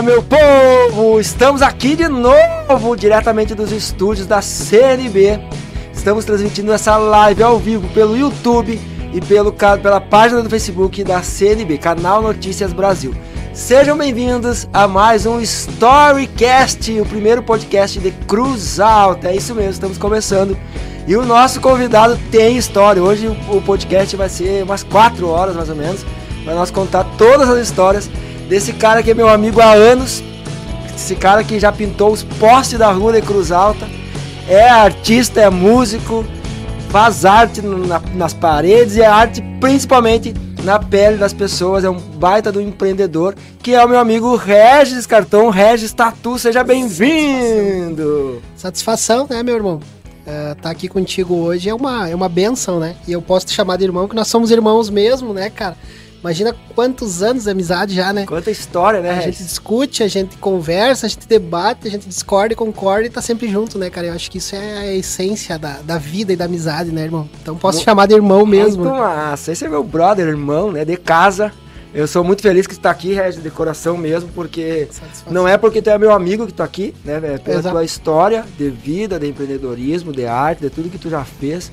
Fala meu povo! Estamos aqui de novo, diretamente dos estúdios da CNB. Estamos transmitindo essa live ao vivo pelo YouTube e pelo, pela página do Facebook da CNB, Canal Notícias Brasil. Sejam bem-vindos a mais um Storycast, o primeiro podcast de Cruz Alta. É isso mesmo, estamos começando. E o nosso convidado tem história. Hoje o podcast vai ser umas 4 horas mais ou menos, para nós contar todas as histórias desse cara que é meu amigo há anos, esse cara que já pintou os postes da rua de Cruz Alta, é artista, é músico, faz arte na, nas paredes e é arte principalmente na pele das pessoas, é um baita do empreendedor, que é o meu amigo Regis Cartão, Regis Tatu, seja bem-vindo! Satisfação, né, meu irmão? Uh, tá aqui contigo hoje é uma, é uma benção, né? E eu posso te chamar de irmão, que nós somos irmãos mesmo, né, cara? Imagina quantos anos de amizade já, né? Quanta história, né? A gente discute, a gente conversa, a gente debate, a gente discorda e concorda e tá sempre junto, né, cara? Eu acho que isso é a essência da, da vida e da amizade, né, irmão? Então posso muito, chamar de irmão mesmo. Muito massa. Esse é meu brother, irmão, né? De casa. Eu sou muito feliz que está aqui, Regis, de coração mesmo, porque não é porque tu é meu amigo que tu tá aqui, né? É pela Exato. tua história de vida, de empreendedorismo, de arte, de tudo que tu já fez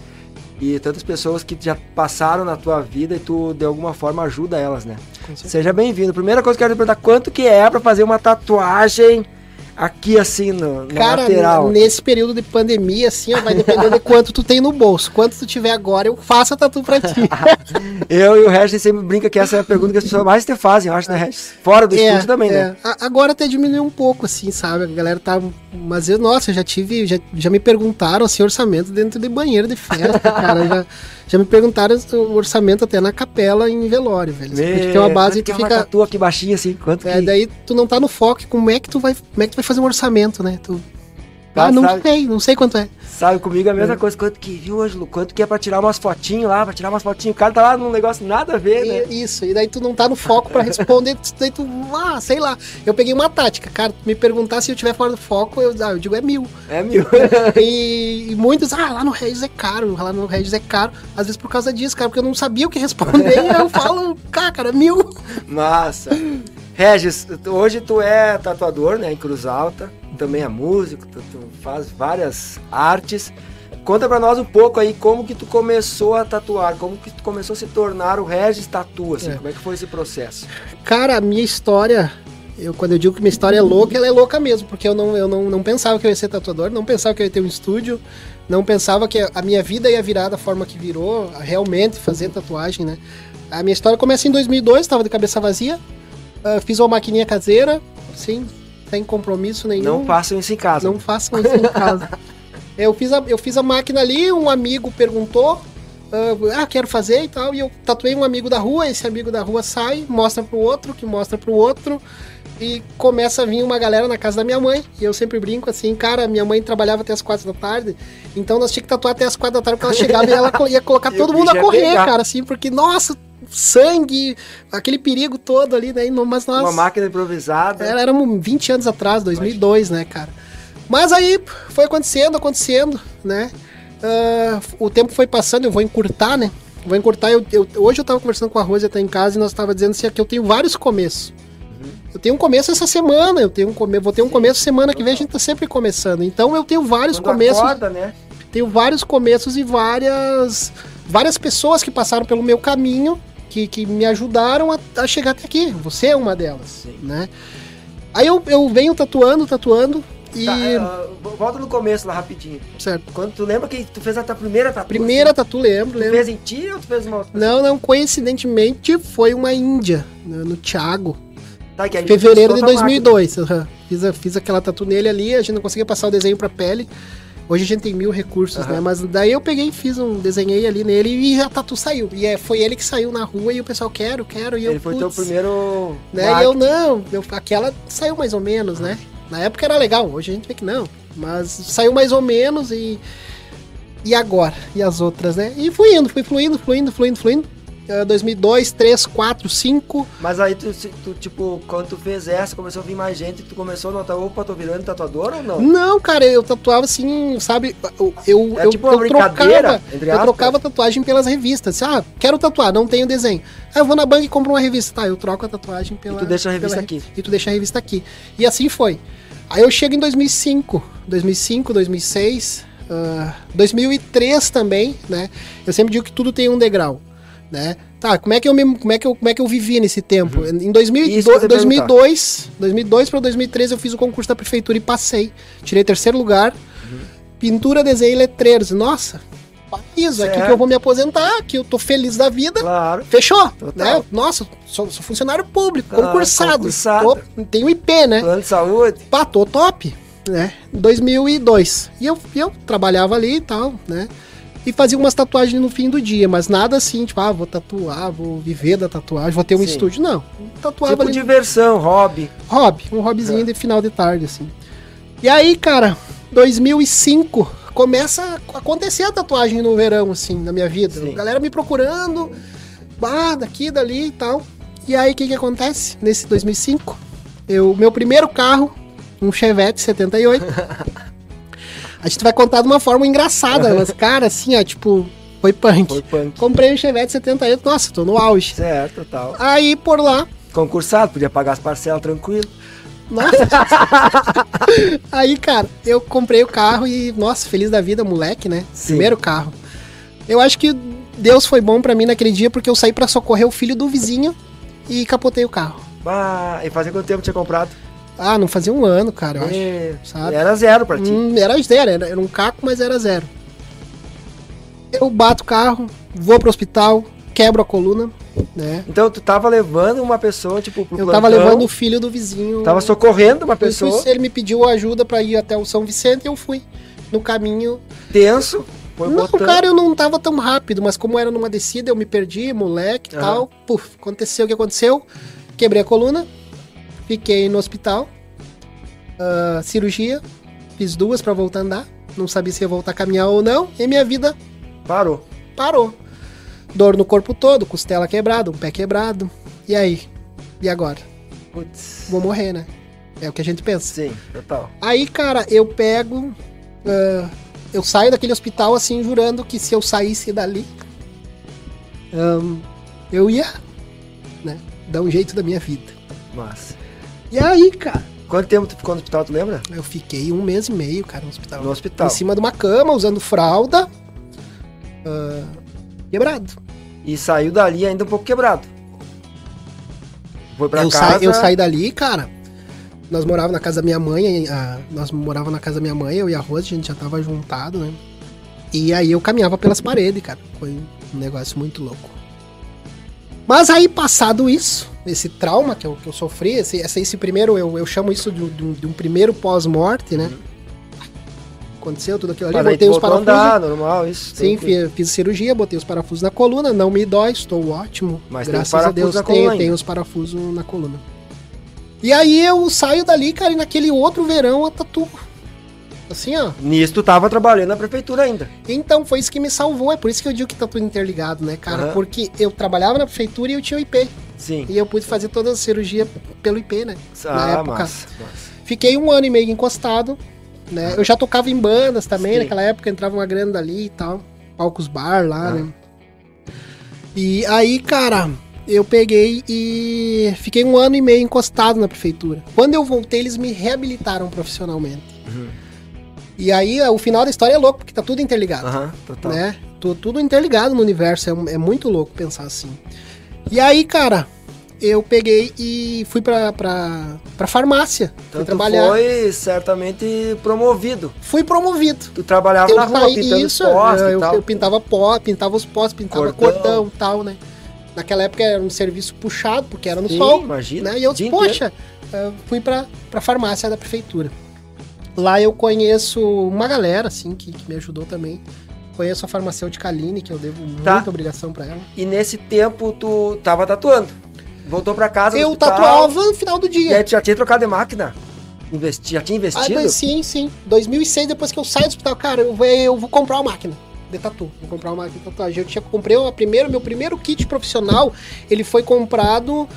e tantas pessoas que já passaram na tua vida e tu de alguma forma ajuda elas, né? Seja bem-vindo. Primeira coisa que eu quero te perguntar, quanto que é para fazer uma tatuagem aqui assim no, no Cara, lateral. nesse período de pandemia, assim, ó, vai depender de quanto tu tem no bolso. Quanto tu tiver agora, eu faço a tatu pra ti. eu e o Regis sempre brinca que essa é a pergunta que as pessoas mais te fazem, eu acho, né, Regis? Fora do é, estúdio também, né? é. né? Agora até diminuiu um pouco, assim, sabe? A galera tá. Mas eu, nossa, eu já tive. Já, já me perguntaram assim, orçamento dentro de banheiro de festa, cara. Já. Já me perguntaram o orçamento até na capela em velório, velho. Meu, porque tem uma base e tu fica. Uma aqui baixinha assim, quanto é, que... daí tu não tá no foco, como é que tu vai, como é que tu vai fazer um orçamento, né? Tu ah, não sabe, sei, não sei quanto é. Sabe, comigo é a mesma é. coisa. Quanto que viu, Ângelo? Quanto que é pra tirar umas fotinhos lá, pra tirar umas fotinhos. O cara tá lá num negócio nada a ver, né? Isso, e daí tu não tá no foco pra responder. daí tu, ah, sei lá. Eu peguei uma tática, cara. Me perguntar se eu tiver fora do foco, eu, ah, eu digo é mil. É mil. e, e, muitos, ah, lá no Regis é caro, lá no Regis é caro. Às vezes por causa disso, cara, porque eu não sabia o que responder. e eu falo, cara, cara, mil. Massa. Regis, hoje tu é tatuador, né, em Cruz Alta, também é músico, tu, tu faz várias artes. Conta pra nós um pouco aí como que tu começou a tatuar, como que tu começou a se tornar o Regis Tatu, assim, é. como é que foi esse processo? Cara, a minha história, eu, quando eu digo que minha história é louca, ela é louca mesmo, porque eu não, eu não, não pensava que eu ia ser tatuador, não pensava que eu ia ter um estúdio, não pensava que a minha vida ia virar da forma que virou, realmente fazer tatuagem, né? A minha história começa em 2002, estava de cabeça vazia, Uh, fiz uma maquininha caseira, sim, sem compromisso nenhum. Não façam isso em casa. Não façam isso em casa. eu, fiz a, eu fiz a máquina ali, um amigo perguntou, uh, ah, quero fazer e tal, e eu tatuei um amigo da rua, esse amigo da rua sai, mostra pro outro, que mostra pro outro, e começa a vir uma galera na casa da minha mãe, e eu sempre brinco assim, cara, minha mãe trabalhava até as quatro da tarde, então nós tínhamos que tatuar até as quatro da tarde, porque ela chegava e ela ia colocar todo mundo a correr, cara, assim, porque, nossa, sangue, aquele perigo todo ali, né? Mas nós. Uma máquina improvisada. Era, era 20 anos atrás, 2002, né, cara? Mas aí foi acontecendo, acontecendo, né? Uh, o tempo foi passando, eu vou encurtar, né? Vou encurtar. Eu, eu, hoje eu tava conversando com a Rose até em casa e nós tava dizendo assim, que eu tenho vários começos. Uhum. Eu tenho um começo essa semana, eu tenho um come... vou ter um começo semana que vem, a gente tá sempre começando. Então eu tenho vários Quando começos. Acorda, né? Tenho vários começos e várias várias pessoas que passaram pelo meu caminho que, que me ajudaram a, a, chegar até aqui. Você é uma delas, Sim. né? Aí eu, eu venho tatuando, tatuando e... Tá, uh, volta no começo lá rapidinho. Certo. Quando tu lembra que tu fez a tua primeira tatu? Primeira assim? tatu, lembro, tu lembro. fez em ti ou tu fez uma outra? Não, não, coincidentemente foi uma índia, no, no Thiago. Tá, que Fevereiro de 2002. Uhum. Fiz, fiz aquela tatu nele ali, a gente não conseguia passar o desenho pra pele. Hoje a gente tem mil recursos, uhum. né? Mas daí eu peguei e fiz um, desenhei ali nele e a tatu saiu. E é, foi ele que saiu na rua e o pessoal, quero, quero. E eu, ele foi teu primeiro. Né? E eu, não, eu, aquela saiu mais ou menos, né? Na época era legal, hoje a gente vê que não. Mas saiu mais ou menos e. E agora? E as outras, né? E fui indo, fui fluindo, fluindo, fluindo, fluindo. Uh, 2002, 3, 4, 5. Mas aí tu, tu, tipo, quando tu fez essa, começou a vir mais gente, tu começou a notar, opa, tô virando tatuador ou não? Não, cara, eu tatuava assim, sabe? Eu, eu, É tipo eu trocava, eu trocava tatuagem pelas revistas. Ah, quero tatuar, não tenho desenho. Ah, eu vou na banca e compro uma revista. Tá, eu troco a tatuagem pela. tu deixa a revista aqui. E tu deixa a revista aqui. E assim foi. Aí eu chego em 2005, 2005, 2006, ah, 2003 também, né? Eu sempre digo que tudo tem um degrau, né? Tá, como é que eu me, como é que eu, como é que eu vivi nesse tempo? Em 2000, Uhum. Eu ia 2002, 2002 para 2013 eu fiz o concurso da prefeitura e passei. Tirei terceiro lugar. Uhum. Pintura, desenho e letreiros. Nossa, isso aqui que eu vou me aposentar, que eu tô feliz da vida. Claro. Fechou, Total. né? Nossa, sou, sou funcionário público, Ah, concursado. concursado. Tô- tenho IP, né? Plano de saúde. Pá, tô top, né? 2002. E eu, e eu trabalhava ali e tal, né? E fazia umas tatuagens no fim do dia, mas nada assim, tipo, ah, vou tatuar, vou viver da tatuagem, vou ter um Sim. estúdio. Não, tatuava Tipo ali. diversão, hobby. Hobby, um hobbyzinho É. de final de tarde, assim. E aí, cara, 2005, começa a acontecer a tatuagem no verão, assim, na minha vida. Sim. Galera me procurando, bah, daqui, dali e tal. E aí, o que que acontece? Nesse 2005, eu, meu primeiro carro, um Chevette 78. a gente vai contar de uma forma engraçada, mas, cara, assim, ó, tipo, foi punk. Foi punk. Comprei um Chevette 78, nossa, tô no auge. Certo, tal. Aí, por lá, Concursado, podia pagar as parcelas tranquilo. Nossa. Aí, cara, eu comprei o carro e, nossa, feliz da vida, moleque, né? Sim. Primeiro carro. Eu acho que Deus foi bom pra mim naquele dia porque eu saí pra socorrer o filho do vizinho e capotei o carro. Bah, e fazia quanto tempo tinha comprado? Ah, não fazia um ano, cara, eu acho. E... sabe? Era zero pra ti. Hum, era zero, era, era um caco, mas era zero. Eu bato o carro, vou pro hospital, quebro a coluna, né? Então tu tava levando uma pessoa, tipo, pro Eu tava plantão, levando o filho do vizinho. Tava socorrendo uma pessoa, ele me pediu ajuda pra ir até o São Vicente e eu fui. No caminho, tenso, foi não, botando. cara, eu não tava tão rápido, mas como era numa descida, eu me perdi, moleque e Aham. tal. Puf, aconteceu o que aconteceu. Quebrei a coluna, fiquei no hospital, ah, cirurgia, fiz duas pra voltar a andar. Não sabia se ia voltar a caminhar ou não, e minha vida Parou. parou. Dor no corpo todo, costela quebrada, um pé quebrado. E aí? E agora? Putz. Vou morrer, né? É o que a gente pensa. Sim, total. Aí, cara, eu pego. ah, eu saio daquele hospital assim, jurando que se eu saísse dali, ahn, eu ia, né, dar um jeito da minha vida. Massa. E aí, cara, Quanto tempo tu ficou no hospital, tu lembra? eu fiquei um mês e meio, cara, no hospital. No hospital. Em cima de uma cama, usando fralda. ah, quebrado. E saiu dali ainda um pouco quebrado. Foi pra Eu, casa. sa- eu saí dali, cara. Nós morávamos na casa da minha mãe, a- nós morávamos na casa da minha mãe, eu e a Rose, a gente já tava juntado, né? E aí eu caminhava pelas paredes, cara. Foi um negócio muito louco. Mas aí, passado isso, esse trauma que eu, que eu sofri, esse, esse, esse primeiro, eu, eu chamo isso de, um- de um- de um primeiro pós-morte, né? Aconteceu tudo aquilo ali, aí botei os parafusos. andar, normal, isso. Sim, tranquilo. fiz, cirurgia, botei os parafusos na coluna, não me dói, estou ótimo. Mas graças a Deus tenho, tenho os parafusos na coluna. E aí eu saio dali, cara, e naquele outro verão a tatu. Assim, ó. Nisso tu tava trabalhando na prefeitura ainda. Então foi isso que me salvou, é por isso que eu digo que tá tudo interligado, né, cara? Aham. Porque eu trabalhava na prefeitura e eu tinha o IP. Sim. E eu pude fazer toda a cirurgia pelo IP, né? Ah, época. massa, massa. Fiquei um ano e meio encostado, né? Eu já tocava em bandas também, Sim. naquela época entrava uma grana dali e tal. Palcos bar lá, Ah. né? E aí, cara, eu peguei e fiquei um ano e meio encostado na prefeitura. Quando eu voltei, eles me reabilitaram profissionalmente. Uhum. E aí, o final da história é louco, porque tá tudo interligado Aham, total. né? Tu- Tudo interligado no universo, é, é muito louco pensar assim. E aí, cara, eu peguei e fui pra, pra, pra farmácia. fui Então tu trabalhar. foi certamente promovido. Fui promovido. Tu trabalhava Eu na rua pintando isso, poste eu, e tal. eu pintava pó, pintava os pós, pintava Cordão. cordão e tal, né? Naquela época era um serviço puxado, porque era no Sim, sol. imagina, Né? E eu disse, poxa, eu fui pra, pra farmácia da prefeitura. Lá eu conheço uma galera, assim, que, que me ajudou também. Conheço a farmacêutica Aline, que eu devo Tá. muita obrigação pra ela. E nesse tempo tu tava tatuando. Voltou pra casa Eu hospital, tatuava no final do dia. já tinha trocado de máquina? Investi, já tinha Ah, investido? mas sim, sim. 2006, depois que eu saio do hospital, cara, eu vou, eu vou comprar uma máquina. de tatu. Vou comprar uma máquina de tatuagem. Eu tinha comprei a primeiro, meu primeiro kit profissional, ele foi comprado.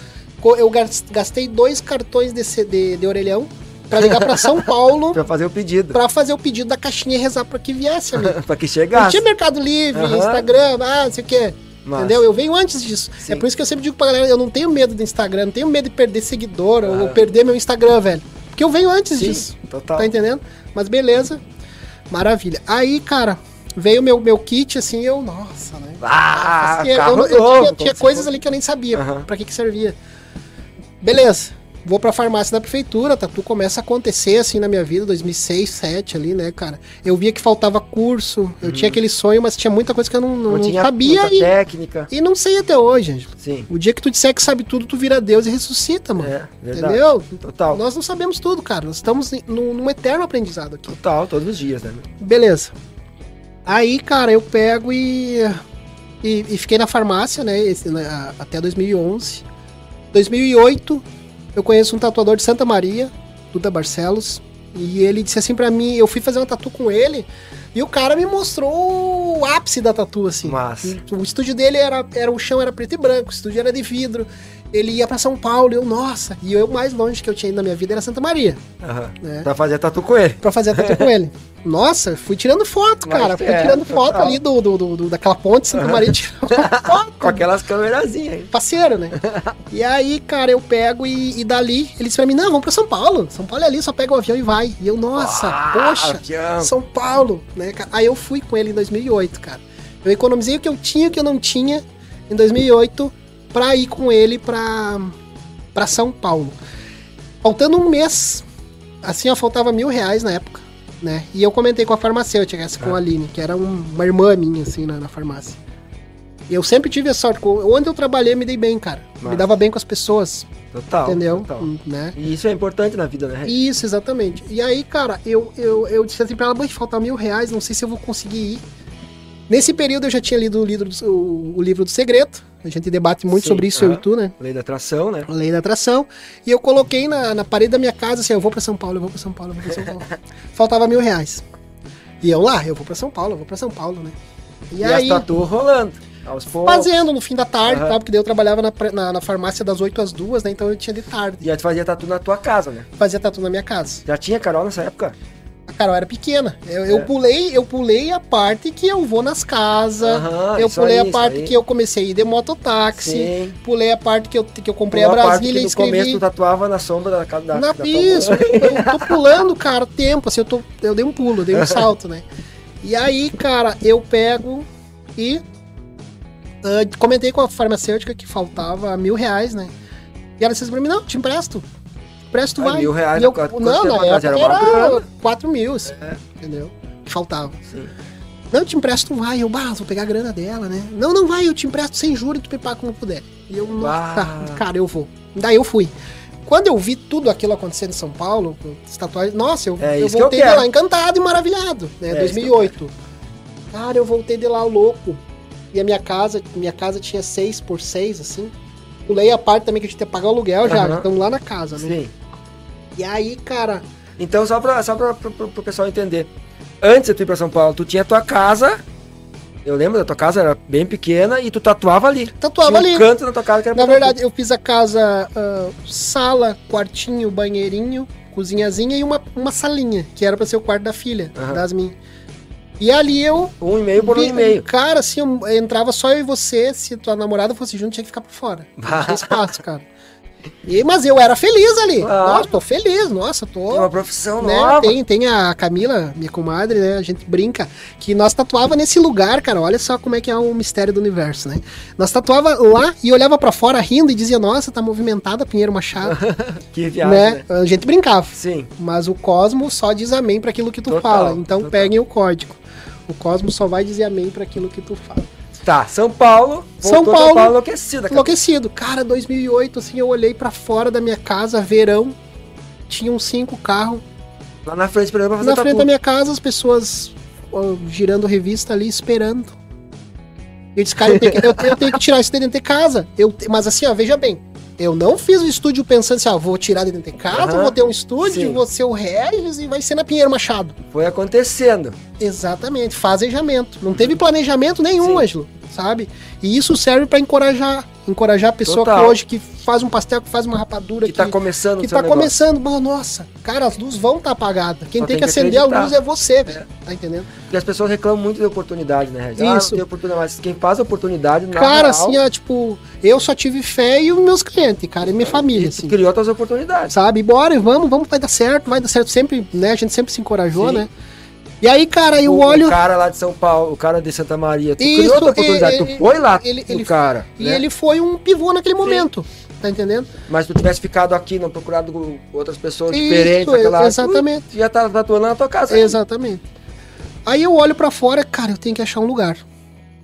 co- Eu gas- gastei dois cartões de, C- de, de orelhão pra ligar pra São Paulo Pra fazer o pedido. pra fazer o pedido da caixinha e rezar pra que viesse, amigo. pra que Não chegasse. tinha Mercado Livre, Aham. Instagram, ah, não sei o quê. Massa. Entendeu? Eu venho antes disso. Sim. É por isso que eu sempre digo pra galera, eu não tenho medo do Instagram, não tenho medo de perder seguidor ou Aham. perder meu Instagram, velho. Porque eu venho antes Sim, disso. total. Tá entendendo? Mas beleza. Maravilha. Aí, cara, veio meu, meu kit, assim, eu, nossa, né? Ah, Assim, eu- eu, tinha, tinha coisas ali que eu nem sabia Aham. pra que que servia. Beleza. Vou pra farmácia da prefeitura, tatu começa a acontecer assim na minha vida, 2006, 2007 ali, né, cara? Eu via que faltava curso, eu tinha aquele sonho, mas tinha muita coisa que eu não, não, sabia e, técnica. e não sei até hoje. Ângelo. Sim. O dia que tu disser que sabe tudo, tu vira Deus e ressuscita, mano. É, verdade. Entendeu? Total. Nós não sabemos tudo, cara. Nós estamos num, num eterno aprendizado aqui. Total, todos os dias, né? Beleza. Aí, cara, eu pego e, e, e fiquei na farmácia, né, esse, né, a- até 2011. 2008, eu conheço um tatuador de Santa Maria, Duda Barcelos, e ele disse assim pra mim, eu fui fazer uma tatu com ele, e o cara me mostrou o ápice da tatu, assim. Massa. O estúdio dele era, era o chão era preto e branco, o estúdio era de vidro. Ele ia pra São Paulo, eu, nossa, e eu mais longe que eu tinha ido na minha vida era Santa Maria Aham. É. Pra fazer tatu com ele. pra fazer tatu com ele. Nossa, fui tirando foto, Mas cara. Fui é, tirando foto total. ali do, do, do- daquela ponte Santa Maria. tirando foto. Com aquelas câmerazinhas aí. Parceiro, né? E aí, cara, eu pego e, e dali, ele disse pra mim, não, vamos pra São Paulo. São Paulo é ali, só pega o avião e vai. E eu, nossa, Ah, poxa, avião. São Paulo, né, cara? Aí eu fui com ele em 2008, cara. Eu economizei o que eu tinha e o que eu não tinha em 2008 pra ir com ele pra, pra São Paulo. Faltando um mês, assim, ó, faltava mil reais na época, né? E eu comentei com a farmacêutica, essa com a Aline, que era um- uma irmã minha, assim, na, na farmácia. E eu sempre tive a sorte. Onde eu trabalhei, me dei bem, cara. Me Massa. dava bem com as pessoas, Total. entendeu? total. Hum, Né? E isso é importante na vida, né? Isso, exatamente. E aí, cara, eu, eu, eu disse assim pra ela, mãe, falta mil reais, não sei se eu vou conseguir ir. Nesse período eu já tinha lido o livro do, o, o livro do segredo. A gente debate muito Sim, sobre isso, eu e tu, né? Lei da atração, né? Lei da atração. E eu coloquei na, na parede da minha casa assim, eu vou pra São Paulo, eu vou pra São Paulo, eu vou pra São Paulo. Faltava mil reais. E eu lá, eu vou pra São Paulo, eu vou pra São Paulo, né? E, E, aí, tatu rolando. Aos poucos. fazendo no fim da tarde, Aham. tá? Porque daí eu trabalhava na, na, na farmácia das 8 às 2, né? Então eu tinha de tarde. E aí tu fazia tatu na tua casa, né? Fazia tatu na minha casa. Já tinha Carol nessa época? A Carol era pequena. Eu, eu É. pulei, eu pulei a parte que eu vou nas casas. Eu pulei aí, a parte que eu comecei a ir de mototáxi. Sim. Pulei a parte que eu, que eu comprei a parte Brasília que e no começo escrevi. tu tatuava na sombra da casa da, Na, da isso, eu tô pulando, cara, tempo, assim, eu, tô, eu dei um pulo, eu dei um salto, né? E aí, cara, eu pego e ah, comentei com a farmacêutica que faltava mil reais, né? E ela disse pra mim, não, te empresto. Empresto, Ah, vai. mil reais e eu, quanto não, na época Era era grana. 4 mil, É. entendeu? Que faltava. Sim. Não, te empresto, vai. Eu, bah, vou pegar a grana dela, né? Não, não vai, eu te empresto sem juros e tu me paga como puder. E eu, Ah. tá, cara, eu vou. Daí eu fui. Quando eu vi tudo aquilo acontecendo em São Paulo, com tatuagens, nossa, eu, É eu que eu voltei de lá encantado e maravilhado, né? É isso que eu 2008. Cara, eu voltei de lá louco. E a minha casa, minha casa tinha 6 por 6 assim. Pulei a parte também que a gente ia pagar o aluguel já, já estamos lá na casa, né? Sim. E aí, cara, Então, só pra, só pra, pro, pessoal entender. Antes de tu ir pra São Paulo, tu tinha tua casa. Eu lembro da tua casa, era bem pequena, e tu tatuava ali. tatuava tinha um ali. canto na tua casa que era Na verdade, eu fiz a casa ah, sala, quartinho, banheirinho, cozinhazinha e uma, uma salinha, que era pra ser o quarto da filha, Aham. das minhas. E ali eu. Um e meio por um e meio. Cara, assim, eu entrava só eu e você, se tua namorada fosse junto, tinha que ficar por fora. Não tinha espaço, cara. E, mas eu era feliz ali. Claro. Nossa, tô feliz, nossa, tô. Tem uma profissão né, nova. tem, tem a Camila, minha comadre, né? A gente brinca que nós tatuava nesse lugar, cara. Olha só como é que é o mistério do universo, né? Nós tatuava lá e olhava pra fora rindo e dizia: Nossa, tá movimentada Pinheiro Machado, Que viagem, né? né? A gente brincava. Sim. Mas o Cosmo só diz amém pra aquilo que tu Total, fala. Então total. peguem o código. O Cosmo só vai dizer amém pra aquilo que tu fala. Tá, São Paulo. São Paulo. São Paulo enlouquecida, cara. Enlouquecido. Cara, 2008, assim, eu olhei pra fora da minha casa, verão. Tinham cinco carros Lá na frente, esperando pra fazer Na frente da minha casa, as pessoas ó, girando revista ali, esperando. Eu disse, cara, eu tenho que, eu, eu tenho que tirar isso de dentro de casa. Eu, mas assim, ó, veja bem. Eu não fiz o estúdio pensando assim, ah, vou tirar de dentro de casa, vou ter um estúdio, Sim. vou ser o Regis e vai ser na Pinheiro Machado. Foi acontecendo. Exatamente, fazejamento. Não teve planejamento nenhum. Ângelo, sabe? E isso serve pra encorajar, encorajar a pessoa Total. que hoje que faz um pastel, que faz uma rapadura, Que tá começando que o seu tá negócio. começando, mano, nossa, cara, as luzes vão estar apagadas. Quem tem tem que que acender a acreditar. luz é você, velho. Tá entendendo? Porque as pessoas reclamam muito de oportunidade, né? Ah, Isso. tem oportunidade. Mas quem faz a oportunidade, na cara, real, assim, ó, tipo, eu só tive fé e os meus clientes, cara, e minha família, e assim. criou outras oportunidades. Sabe? Bora, vamos, vamos, vai dar certo, vai dar certo. Sempre, né? A gente sempre se encorajou, Sim. né? E aí, cara, eu o, olho. o cara lá de São Paulo, o cara de Santa Maria, tu Isso, criou outra oportunidade, ele- tu foi lá ele- ele- cara, E né? ele foi um pivô naquele momento. Tá entendendo? Mas tu tivesse ficado aqui, não procurado outras pessoas Isso, diferentes, aquela exatamente. tu ia estar tatuando na tua casa. Exatamente. Aí eu olho pra fora, cara, eu tenho que achar um lugar.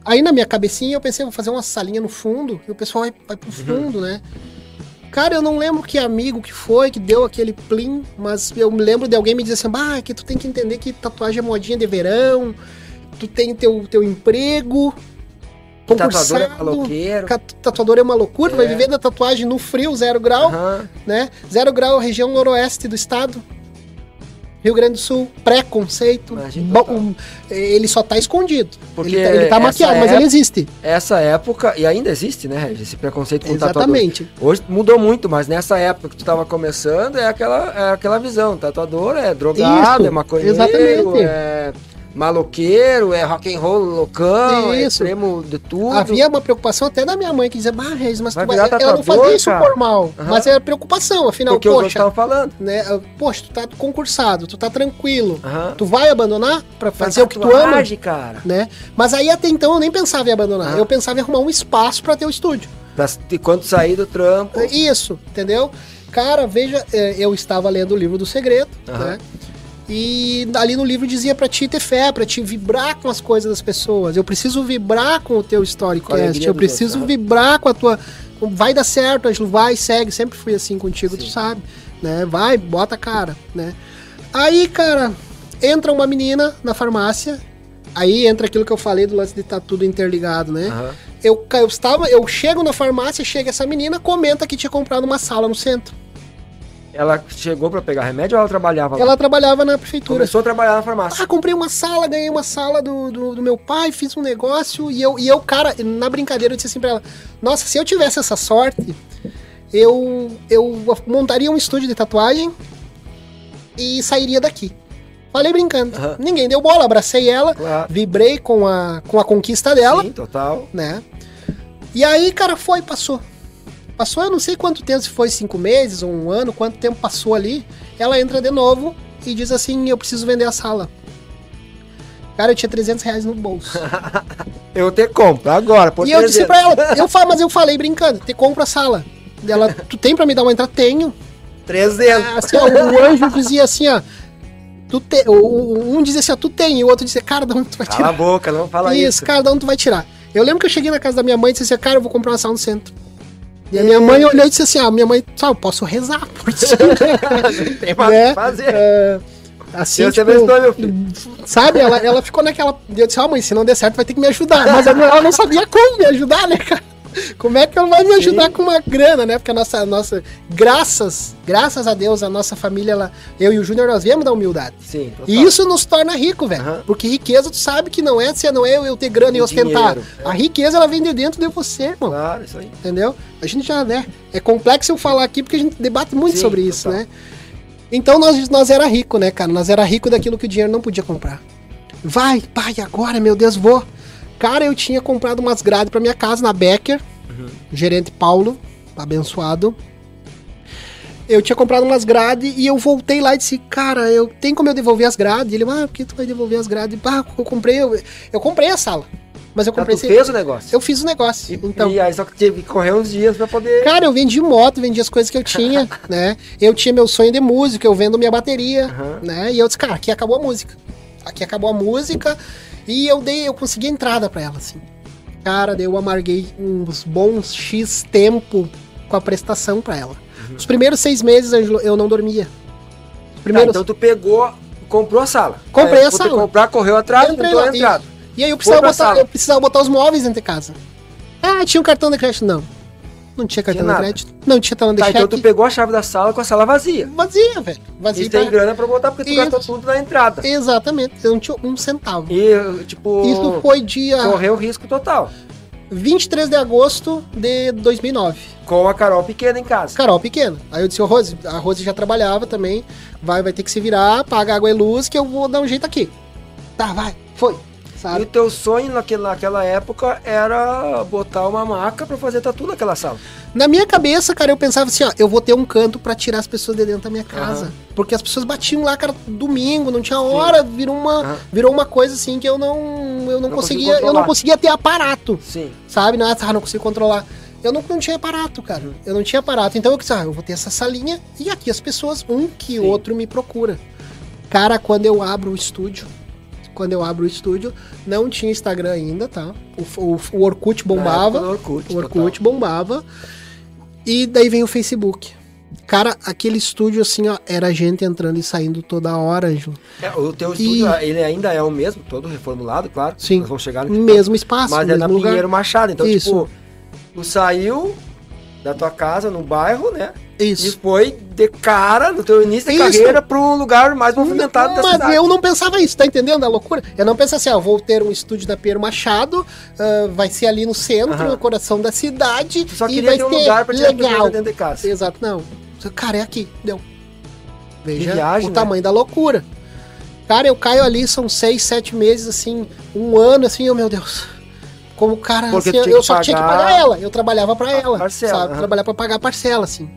Aí na minha cabecinha eu pensei, vou fazer uma salinha no fundo e o pessoal vai, vai pro fundo, né? Cara, eu não lembro que amigo que foi que deu aquele plim, mas eu me lembro de alguém me dizer assim: bah, que tu tem que entender que tatuagem é modinha de verão, tu tem teu, teu emprego, Tatuador é maloqueiro. tatuador é uma loucura, tu vai É. viver da tatuagem no frio, zero grau Aham. né? Zero grau, região noroeste do estado. Rio Grande do Sul, preconceito. Imagina, Bom, um, ele só tá escondido. Porque ele tá, ele tá maquiado, mas ele existe. Essa época, e ainda existe, né, Regis, esse preconceito com o tatuador. Exatamente. Hoje mudou muito, mas nessa época que tu tava começando, é aquela, é aquela visão. Tatuador é drogado, Isso, é maconheiro, exatamente. é maloqueiro, é rock and roll loucão, é Isso. extremo de tudo. Havia uma preocupação até da minha mãe que dizia, bah, Regis, mas Vai tu vai... virar ela não fazia isso cara?" por mal, Aham. mas era preocupação, afinal, porque poxa, estavam falando. né? Poxa, tu tá concursado, tu tá tranquilo. Aham. Tu vai abandonar pra fazer o que tu ama? Cara. Né? Mas aí até então eu nem pensava em abandonar. Ah. Eu pensava em arrumar um espaço pra ter o estúdio. Pra, e quando sair do trampo. Isso, entendeu? Cara, veja, é, eu estava lendo o livro do segredo, né? E ali no livro dizia pra ti ter fé, pra te vibrar com as coisas das pessoas. Eu preciso vibrar com o teu alegria eu preciso outros, vibrar com a tua. Vai dar certo, Ângelo, vai, segue. Sempre fui assim contigo, tu Sim. sabe, né? Vai, bota a cara, né? Aí, cara, entra uma menina na farmácia. Aí entra aquilo que eu falei do lance de estar tudo interligado, né? Aham. Eu, eu estava, eu chego na farmácia, chega essa menina, comenta que tinha comprado uma sala no centro. Ela chegou pra pegar remédio ou ela trabalhava lá? Ela trabalhava na prefeitura. começou a trabalhar na farmácia. Ah, comprei uma sala, ganhei uma sala do, do, do meu pai, fiz um negócio e eu, e eu, cara, na brincadeira eu disse assim pra ela: Nossa, se eu tivesse essa sorte, eu, eu montaria um estúdio de tatuagem e sairia daqui. Falei brincando. Aham. Ninguém deu bola, abracei ela, Claro. vibrei com a, com a conquista dela. Sim, total. né? E aí, cara, foi, passou. Passou, eu não sei quanto tempo, se foi cinco meses ou um ano, quanto tempo passou ali. Ela entra de novo e diz assim: Eu preciso vender a sala. Cara, eu tinha 300 reais no bolso. Eu te compro agora. por e eu disse 300. pra ela: eu falo, Mas eu falei brincando, te compro a sala. Ela, tu tem pra me dar uma entrada? Tenho. 300. Assim, ó, o anjo dizia assim: ó. Tu te, um dizia assim, ó, tu tem, e o outro dizia, cara, de onde tu vai Cala tirar? a boca, não fala isso, isso. cara, de onde tu vai tirar? Eu lembro que eu cheguei na casa da minha mãe e disse assim, cara, eu vou comprar uma sala no centro. E a minha mãe olhou e disse assim, ah, minha mãe, sabe, eu posso rezar por ti. Tem mais né? fazer. É, assim, Deus tipo, abençoe, meu filho. sabe, ela, ela ficou naquela, eu disse, ó mãe, se não der certo vai ter que me ajudar. Mas ela não sabia como me ajudar, né, cara? Como é que ela vai me ajudar Sim. com uma grana, né? Porque a nossa, nossa, graças, graças a Deus, a nossa família, ela, eu e o Júnior, nós viemos da humildade. Sim, total. E isso nos torna rico, velho. Aham. Porque riqueza, tu sabe que não é se não é eu ter grana e O ostentar. dinheiro, é. A riqueza, ela vem de dentro de você, irmão. Claro, isso aí. Entendeu? A gente já, né? É complexo eu falar aqui porque a gente debate muito Sim, sobre isso, total. né? Então nós, nós era rico, né, cara? Nós era rico daquilo que o dinheiro não podia comprar. Vai, pai, agora, meu Deus, vou. Cara, eu tinha comprado umas grades pra minha casa na Becker, Uhum. gerente Paulo, abençoado. Eu tinha comprado umas grades e eu voltei lá e disse, cara, eu tem como eu devolver as grades? Ele, ah, por que tu vai devolver as grades? Ah, eu comprei, eu, eu comprei a sala. Mas eu Já comprei tu sem- fez o negócio. Eu fiz o negócio. E, então, e aí só que teve que correr uns dias pra poder. Cara, eu vendi moto, vendi as coisas que eu tinha, né? Eu tinha meu sonho de música, eu vendo minha bateria, Aham. né? E eu disse, cara, aqui acabou a música. Aqui acabou a música e eu dei, eu consegui entrada pra ela, assim. Cara, daí eu amarguei uns bons X tempo com a prestação pra ela. Uhum. Os primeiros seis meses, Ângelo, eu não dormia. Os Tá, primeiros... então tu pegou, comprou a sala. Comprei Aí, a sala. comprar, correu atrás, Entrei lá, entrada. E aí eu precisava, botar, eu precisava botar os móveis dentro de casa. Ah, tinha um cartão de crédito? Não. Não tinha cartão Tinha de crédito, não tinha talão de Tá, então cheque. tu pegou a chave da sala com a sala vazia. Vazia, velho. Vazia. E tem pra- grana pra botar porque tu Isso. gastou tudo na entrada. Exatamente, eu não tinha um centavo. E, tipo, Isso foi dia correu risco total. 23 de agosto de 2009. Com a Carol pequena em casa. Carol pequena. Aí eu disse, ô Rose, a Rose já trabalhava também, vai, vai ter que se virar, paga água e luz que eu vou dar um jeito aqui. Tá, vai, foi. E Sabe? o teu sonho naquela, naquela época era botar uma maca pra fazer tatu naquela sala. Na minha cabeça, cara, eu pensava assim, ó, eu vou ter um canto pra tirar as pessoas de dentro da minha casa. Aham. Porque as pessoas batiam lá, cara, domingo, não tinha hora, virou uma, Aham. virou uma coisa assim que eu não, eu não, Não conseguia conseguia, eu não conseguia ter aparato, Sim. sabe? Não, ah, não consigo controlar. Eu não, não tinha aparato, cara. Eu não tinha aparato. Então eu disse, ah, eu vou ter essa salinha e aqui as pessoas, um que Sim. outro me procura. Cara, quando eu abro o estúdio, quando eu abro o estúdio, não tinha Instagram ainda, tá? O, o, o Orkut bombava. Orkut, O Orkut bombava. E daí vem o Facebook. Cara, aquele estúdio assim, ó, era gente entrando e saindo toda hora, total. É, o teu E- estúdio, ele ainda é o mesmo, todo reformulado, claro. Sim. Nós vamos chegar no Mesmo espaço, Mas é mesmo na lugar. Pinheiro Machado. Então, Isso. tipo, tu saiu da tua casa no bairro, né? E Isso. foi de cara, no teu início de Isso. carreira, para um lugar mais movimentado da Mas cidade. eu não pensava isso, tá entendendo a loucura? Eu não pensava assim, ó, vou ter um estúdio da Pedro Machado, ah, vai ser ali no centro, Aham. no coração da cidade, Tu só e queria vai ter um lugar pra tirar legal. de dentro de casa. Exato, não. Cara, é aqui, deu. Veja viagem, o né? tamanho da loucura. Cara, eu caio ali, são seis, sete meses, assim, um ano, assim, oh meu Deus. Como o cara, Porque assim, eu só tinha que pagar pagar ela. Eu trabalhava pra ela, parcela, sabe? aham. Trabalhava pra pagar a parcela, assim.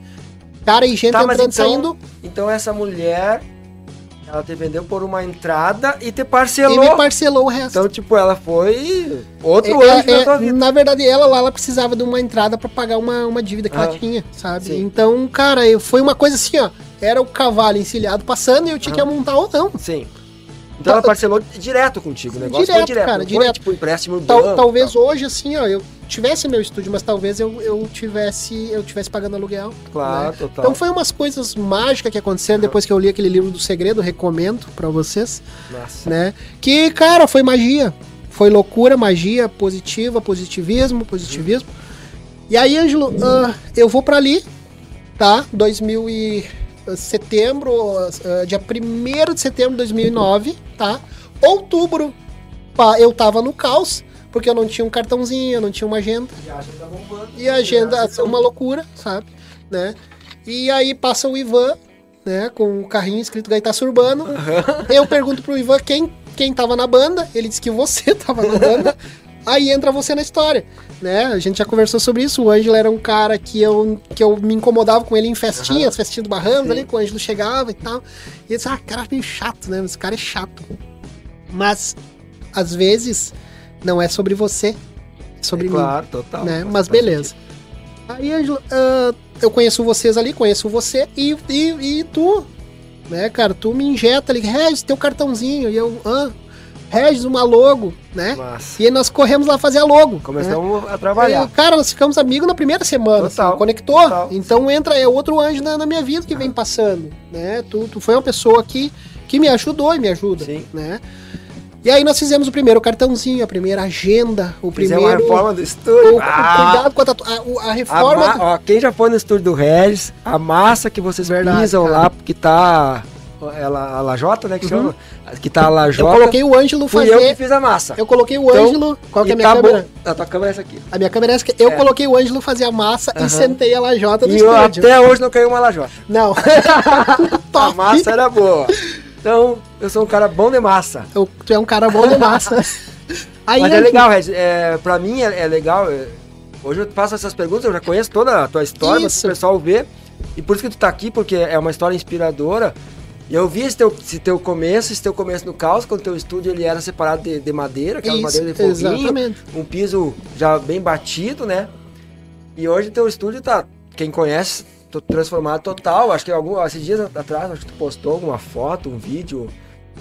Cara, e gente Tá, entrando e então- saindo, Então essa mulher, ela te vendeu por uma entrada e te e parcelou. me parcelou o resto. Então, tipo, ela foi outro É, anjo é, na tua vida. Na verdade, ela lá ela precisava de uma entrada pra pagar uma, uma dívida que Ah, ela tinha, sabe? sim. Então, cara, eu- foi uma coisa assim, ó. Era o cavalo encilhado passando e eu tinha que montar ou não. Sim. Então Tá- ela parcelou direto contigo, o negócio foi Direto, direto. cara, direto. Foi, tipo, empréstimo Tal- banco, talvez tal. hoje, assim, ó, eu tivesse meu estúdio, mas talvez eu, eu tivesse eu tivesse pagando aluguel. Claro, né? total. Então foi umas coisas mágicas que aconteceram depois que eu li aquele livro do segredo, recomendo pra vocês, Nossa. né? Que, cara, foi magia. Foi loucura, magia, positiva, positivismo, positivismo. E aí, Ângelo, ah, eu vou pra ali, tá? 2000 e ah, setembro, ah, dia 1 de setembro de 2009, tá? Outubro, eu tava no caos, porque eu não tinha um cartãozinho, eu não tinha uma agenda. Viagem tá bombando. E a agenda é uma loucura, sabe? Né? E aí passa o Ivan, né, com o carrinho escrito Gaitaço Urbano. Eu pergunto pro Ivan quem, quem tava na banda, ele disse que você tava na banda. Aí entra você na história, né? A gente já conversou sobre isso. O Ângelo era um cara que eu, que eu me incomodava com ele em festinhas, festinhas do Barramos Sim. ali, que o Ângelo chegava e tal. E eu disse, ah, cara, meio chato, né? Esse cara é chato. Mas, às vezes, não é sobre você, é sobre É mim claro, total. né? Mas beleza. Aí, Ângelo, ah, eu conheço vocês ali, conheço você e, e, e tu, né, cara? Tu me injeta ali, Regis, teu cartãozinho. E eu, ah, Regis, uma logo, né? Massa. E aí nós corremos lá fazer a logo. né? Começamos a trabalhar. E, cara, nós ficamos amigos na primeira semana, Total, assim, conectou. total. Então entra, é outro anjo na, na minha vida que vem passando, né? Tu, tu foi uma pessoa que, que me ajudou e me ajuda, Sim. né? E aí nós fizemos o primeiro cartãozinho, a primeira agenda, o Fizemos primeiro... uma reforma do estúdio. o Ah, cuidado com a, tatu... a, a a reforma. ma- ó, quem já foi no estúdio do Regis, a massa que vocês Verdade, pisam cara. lá, porque tá. Ela, a lajota, né? Que Uhum. chama? Que tá a Eu lajota. coloquei o Ângelo fui eu que fazer. fiz a massa. Eu coloquei o Então, Ângelo. Qual que é a E minha acabou- câmera? A tua câmera é essa aqui. A minha câmera é essa aqui. Eu É. coloquei o Ângelo fazer a massa Aham. e sentei a lajota E eu estúdio. até hoje não caiu uma lajota. Não. A massa era boa. Então, eu sou um cara bom de massa. Eu- Tu é um cara bom de massa. Aí, Mas é legal, Regis. É, pra mim é, é legal. é, hoje eu faço essas perguntas, eu já conheço toda a tua história, o pessoal vê. E por isso que tu tá aqui, porque é uma história inspiradora. E eu vi esse teu, esse teu começo, esse teu começo no caos, quando o teu estúdio ele era separado de, de madeira, aquela Isso, madeira de foguinho, exatamente. um piso já bem batido, né? E hoje teu estúdio tá, quem conhece, transformado total. Acho que algum, esses dias atrás, acho que tu postou alguma foto, um vídeo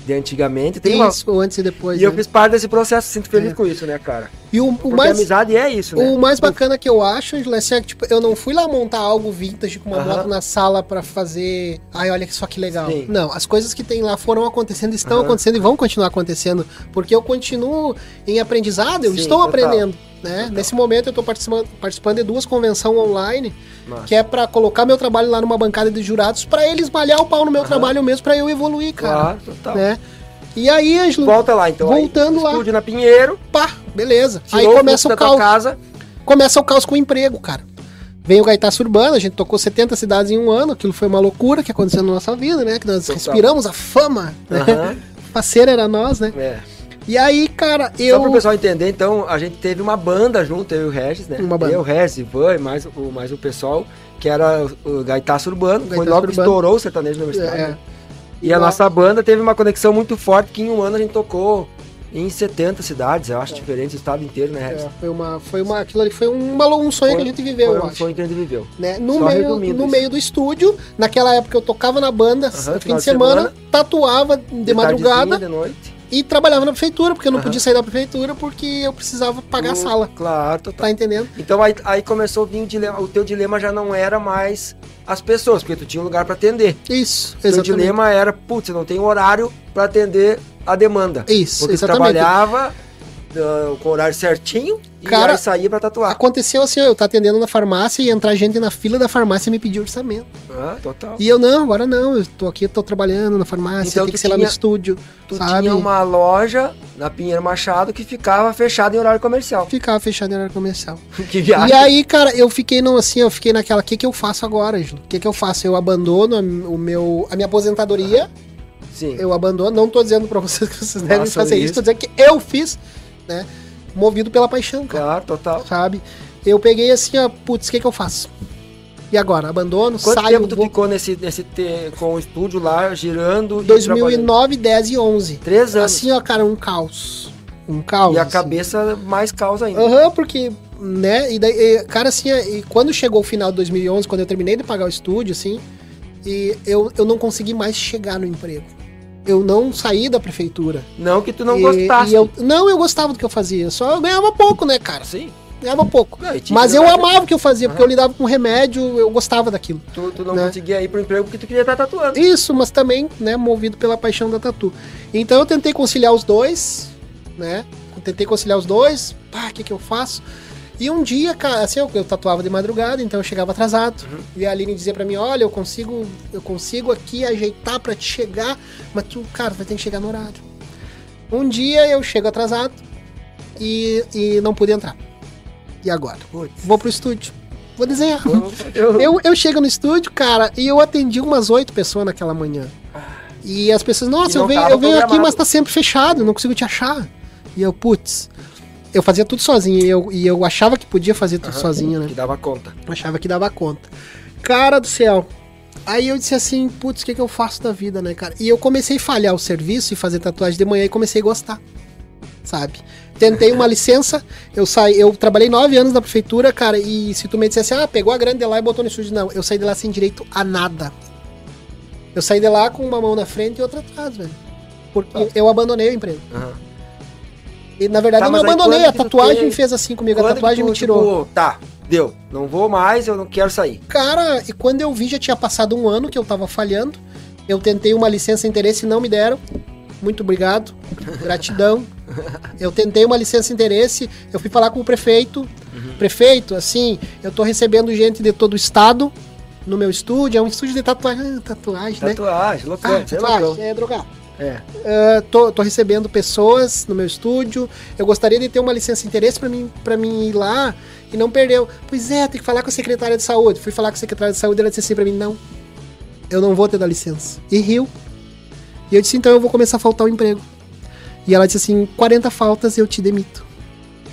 de antigamente. Tem uma, Isso, antes e depois. e eu né? fiz parte desse processo, sinto feliz É. com isso, né, cara? E o, o mais. amizade é isso, né? O mais bacana que eu acho, Angela, assim, é que tipo, eu não fui lá montar algo vintage com uma Aham. moto na sala pra fazer. Ai, olha só que legal. Sim. Não, as coisas que tem lá foram acontecendo, estão Aham. acontecendo e vão continuar acontecendo. Porque eu continuo em aprendizado, eu Sim, estou total. aprendendo. Né? Nesse momento eu tô participando, participando de duas convenções online, Massa. que é pra colocar meu trabalho lá numa bancada de jurados, pra eles malhar o pau no meu Aham. trabalho mesmo, pra eu evoluir, cara. Claro, total. Né? E aí, Ângelo, Volta lá, então. aí, Voltando lá. Estúdio na Pinheiro. pá, beleza. Aí começa o caos. casa. começa o caos com o emprego, cara. Vem o Gaitaço Urbano, a gente tocou 70 cidades em um ano, aquilo foi uma loucura que aconteceu na nossa vida, né? Que nós Total. respiramos a fama, né? Parceiro era nós, né? É. E aí, cara, Só eu. pro pessoal entender, então, a gente teve uma banda junto, eu e o Regis, né? Uma banda. Eu, o Regis, Ivan e mais, o, mais o pessoal, que era o Gaitaço Urbano. Foi Gaitaço logo que Urbano. estourou o sertanejo universitário. É, né? E a lá- nossa banda teve uma conexão muito forte, que em um ano a gente tocou em 70 cidades, eu acho, diferentes, o estado inteiro, né, Regis? é, foi uma. Foi uma. Aquilo ali foi uma, um sonho que a gente viveu, foi um acho. sonho que a gente viveu. né? No, Só meio, no isso. meio do estúdio, naquela época eu tocava na banda, Aham, no fim de de semana, semana. tatuava de, tardezinha, madrugada De noite. E trabalhava na prefeitura, porque eu não Aham. podia sair da prefeitura porque eu precisava pagar a O- sala. Claro, total. Tá entendendo? Então aí, aí começou a vir o dilema. O teu dilema já não era mais as pessoas, porque tu tinha um lugar pra atender. Isso, O teu exatamente. dilema era, putz, não tenho horário pra atender a demanda. Isso, Porque tu exatamente. trabalhava com o horário certinho Cara, e saía pra tatuar. Aconteceu assim, eu tá atendendo na farmácia e entrar gente na fila da farmácia e me pedir orçamento. Ah, total. E eu, não, agora não, eu tô aqui, eu tô trabalhando na farmácia, Então tem que ser lá no estúdio, Tu sabe? tinha uma loja na Pinheiro Machado que ficava fechada em horário comercial. Ficava fechado em horário comercial. que viagem. E aí, cara, eu fiquei não assim, eu fiquei naquela, o que que eu faço agora, Ângelo? O que que eu faço? Eu abandono a, o meu, a minha aposentadoria, Sim. eu abandono, não tô dizendo pra vocês que vocês devem fazer isso, isso. tô dizendo que eu fiz, né? Movido pela paixão, cara. Claro, total. Sabe? Eu peguei assim, ó, putz, o que que eu faço? E agora? Abandono, Quanto saio, tempo tu vou... ficou nesse, nesse te- com o estúdio lá, girando e trabalhando? 2009, 10 e 11. Três anos. Assim, ó, cara, um caos. Um caos. e a assim. cabeça mais causa ainda. Aham, porque, né, e daí, e, cara, assim, e quando chegou o final de 2011, quando eu terminei de pagar o estúdio, assim, e eu, eu não consegui mais chegar no emprego. Eu não saí da prefeitura. Não que tu não E- gostasse. e eu, não, eu gostava do que eu fazia, só eu ganhava pouco, né, cara? Sim. Ganhava pouco. Não, Mas eu amava o que eu fazia, porque eu lidava com remédio, eu gostava daquilo. Tu, tu não né? conseguia ir pro emprego porque tu queria estar tatuando. Isso, mas também, né, movido pela paixão da tatu. Então eu tentei conciliar os dois, né? Eu tentei conciliar os dois. Pá, o que que eu faço? E um dia, cara, assim, eu, eu tatuava de madrugada, então eu chegava atrasado. Uhum. E a Aline dizia pra mim, olha, eu consigo, eu consigo aqui ajeitar pra te chegar, mas tu, cara, vai ter que chegar no horário. Um dia eu chego atrasado e, e não pude entrar. E agora? Putz. Vou pro estúdio. Vou desenhar. Eu, Eu, eu chego no estúdio, cara, e eu atendi umas oito pessoas naquela manhã. E as pessoas, nossa, eu venho, eu venho aqui, mas tá sempre fechado, não consigo te achar. E eu, putz, eu fazia tudo sozinho, e eu, e eu achava que podia fazer tudo Aham, sozinho, né? Que dava conta. Eu achava que dava conta. Cara do céu. Aí eu disse assim, putz, o que, que eu faço da vida, né, cara? E eu comecei a falhar o serviço e fazer tatuagem de manhã e comecei a gostar. Sabe? Tentei uma licença, eu saí, eu trabalhei nove anos na prefeitura, cara, e se tu me dissesse, ah, pegou a grande de lá e botou no estúdio, não, eu saí de lá sem direito a nada. Eu saí de lá com uma mão na frente e outra atrás, velho. Porque Ah. eu abandonei o emprego. Aham. E na verdade Tá, eu não abandonei, a tatuagem fez assim comigo, a Quando tatuagem que tu, me tirou. tipo, tá, deu. Não vou mais, eu não quero sair. Cara, e quando eu vi já tinha passado um ano que eu tava falhando. Eu tentei uma licença interesse e não me deram. Muito obrigado. Gratidão. Eu tentei uma licença interesse, eu fui falar com o prefeito. Uhum. Prefeito, assim, eu tô recebendo gente de todo o estado no meu estúdio. É um estúdio de tatuagem, ah, tatuagem né? Tatuagem, Ah, loucão, você é tatuagem, loucão. é drogar. É. Ah, tô, tô recebendo pessoas no meu estúdio. Eu gostaria de ter uma licença interesse pra mim, pra mim ir lá e não perdeu. Pois é, tem que falar com a secretária de saúde. Fui falar com a secretária de saúde ela disse assim pra mim: não, eu não vou ter da licença. E riu. E eu disse: então eu vou começar a faltar o emprego. E ela disse assim: 40 faltas eu te demito.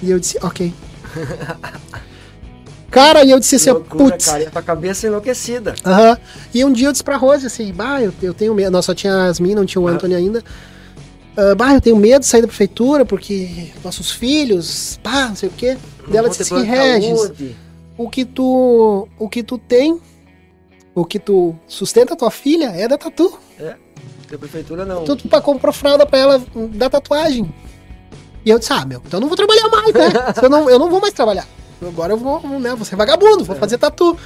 E eu disse: ok. Cara, e eu disse assim: putz. cara, e a tua cabeça enlouquecida. Aham. E um dia eu disse pra Rose assim, bah, eu, eu tenho medo. Nós só tinha as minhas, não tinha o Aham. Anthony ainda. Ah, bah, eu tenho medo de sair da prefeitura, porque nossos filhos, pá, não sei o quê. Daí ela Não disse assim, Regis, saúde. o que tu. O que tu tem, o que tu sustenta a tua filha é da tatu. Da prefeitura não. Tu, tu pra- comprou fralda pra ela hum, da tatuagem. E eu disse, ah, meu, então eu não vou trabalhar mais, né? eu, não, eu não vou mais trabalhar. Agora eu vou, né, vou ser vagabundo, vou fazer tatu.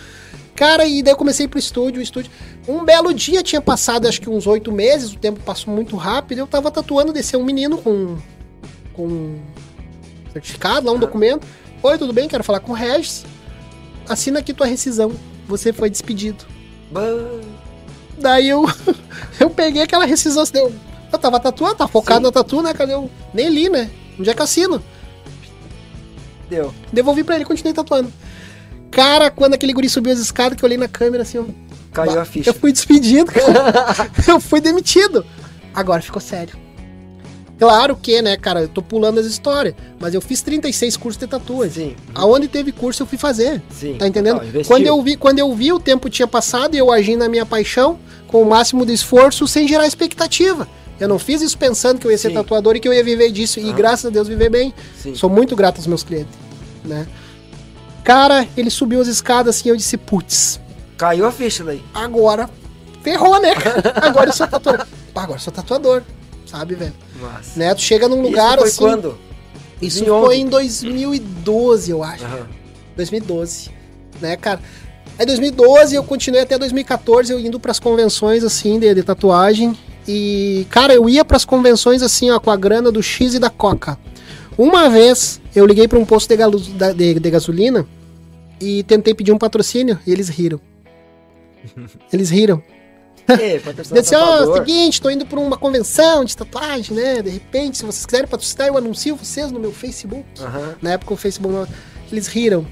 Cara, e daí eu comecei pro estúdio, o estúdio. Um belo dia tinha passado, acho que uns oito meses, o tempo passou muito rápido. Eu tava tatuando, desceu um menino com. com certificado lá, um documento. Oi, tudo bem? Quero falar com o Regis. Assina aqui tua rescisão. Você foi despedido. Bah, Daí eu, eu peguei aquela rescisão. assim, Eu, eu tava tatuando, tava focado Sim. na tatu, né? Cadê eu? Nem li, né? Onde é que eu assino? Deu. Devolvi pra ele, continuei tatuando. Cara, quando aquele guri subiu as escadas, que eu olhei na câmera assim, eu, Caiu a ficha. eu fui despedido, cara. eu fui demitido. Agora ficou sério. Claro que, né, cara, eu tô pulando as histórias, mas eu fiz 36 cursos de tatuagem. Sim, Aonde teve curso eu fui fazer. sim. Tá entendendo? Investiu. quando, eu vi, quando eu vi o tempo tinha passado e eu agi na minha paixão, com o máximo de esforço, sem gerar expectativa. Eu não fiz isso pensando que eu ia ser Sim. tatuador e que eu ia viver disso. E Aham. graças a Deus viver bem. Sim. Sou muito grato aos meus clientes, né? Cara, ele subiu as escadas assim, eu disse, putz, Caiu a ficha daí. agora ferrou, né? Agora eu sou tatuador. Pá, Agora eu sou tatuador, sabe, velho? Mas. Né? Tu chega num lugar Isso foi assim. quando? Isso Em foi em 2012, eu acho. Aham. 2012, né, cara? Aí 2012 eu continuei até 2014 eu indo pras convenções assim de, de tatuagem e cara, eu ia pras convenções assim, ó, com a grana do X e da Coca. Uma vez eu liguei para um posto de, da- de- de gasolina e tentei pedir um patrocínio e eles riram. Eles riram. Ei, disse, ó, tatuador. seguinte, tô indo pra uma convenção de tatuagem, né? De repente, se vocês quiserem patrocinar, eu anuncio vocês no meu Facebook. Aham. Na época o Facebook eles riram,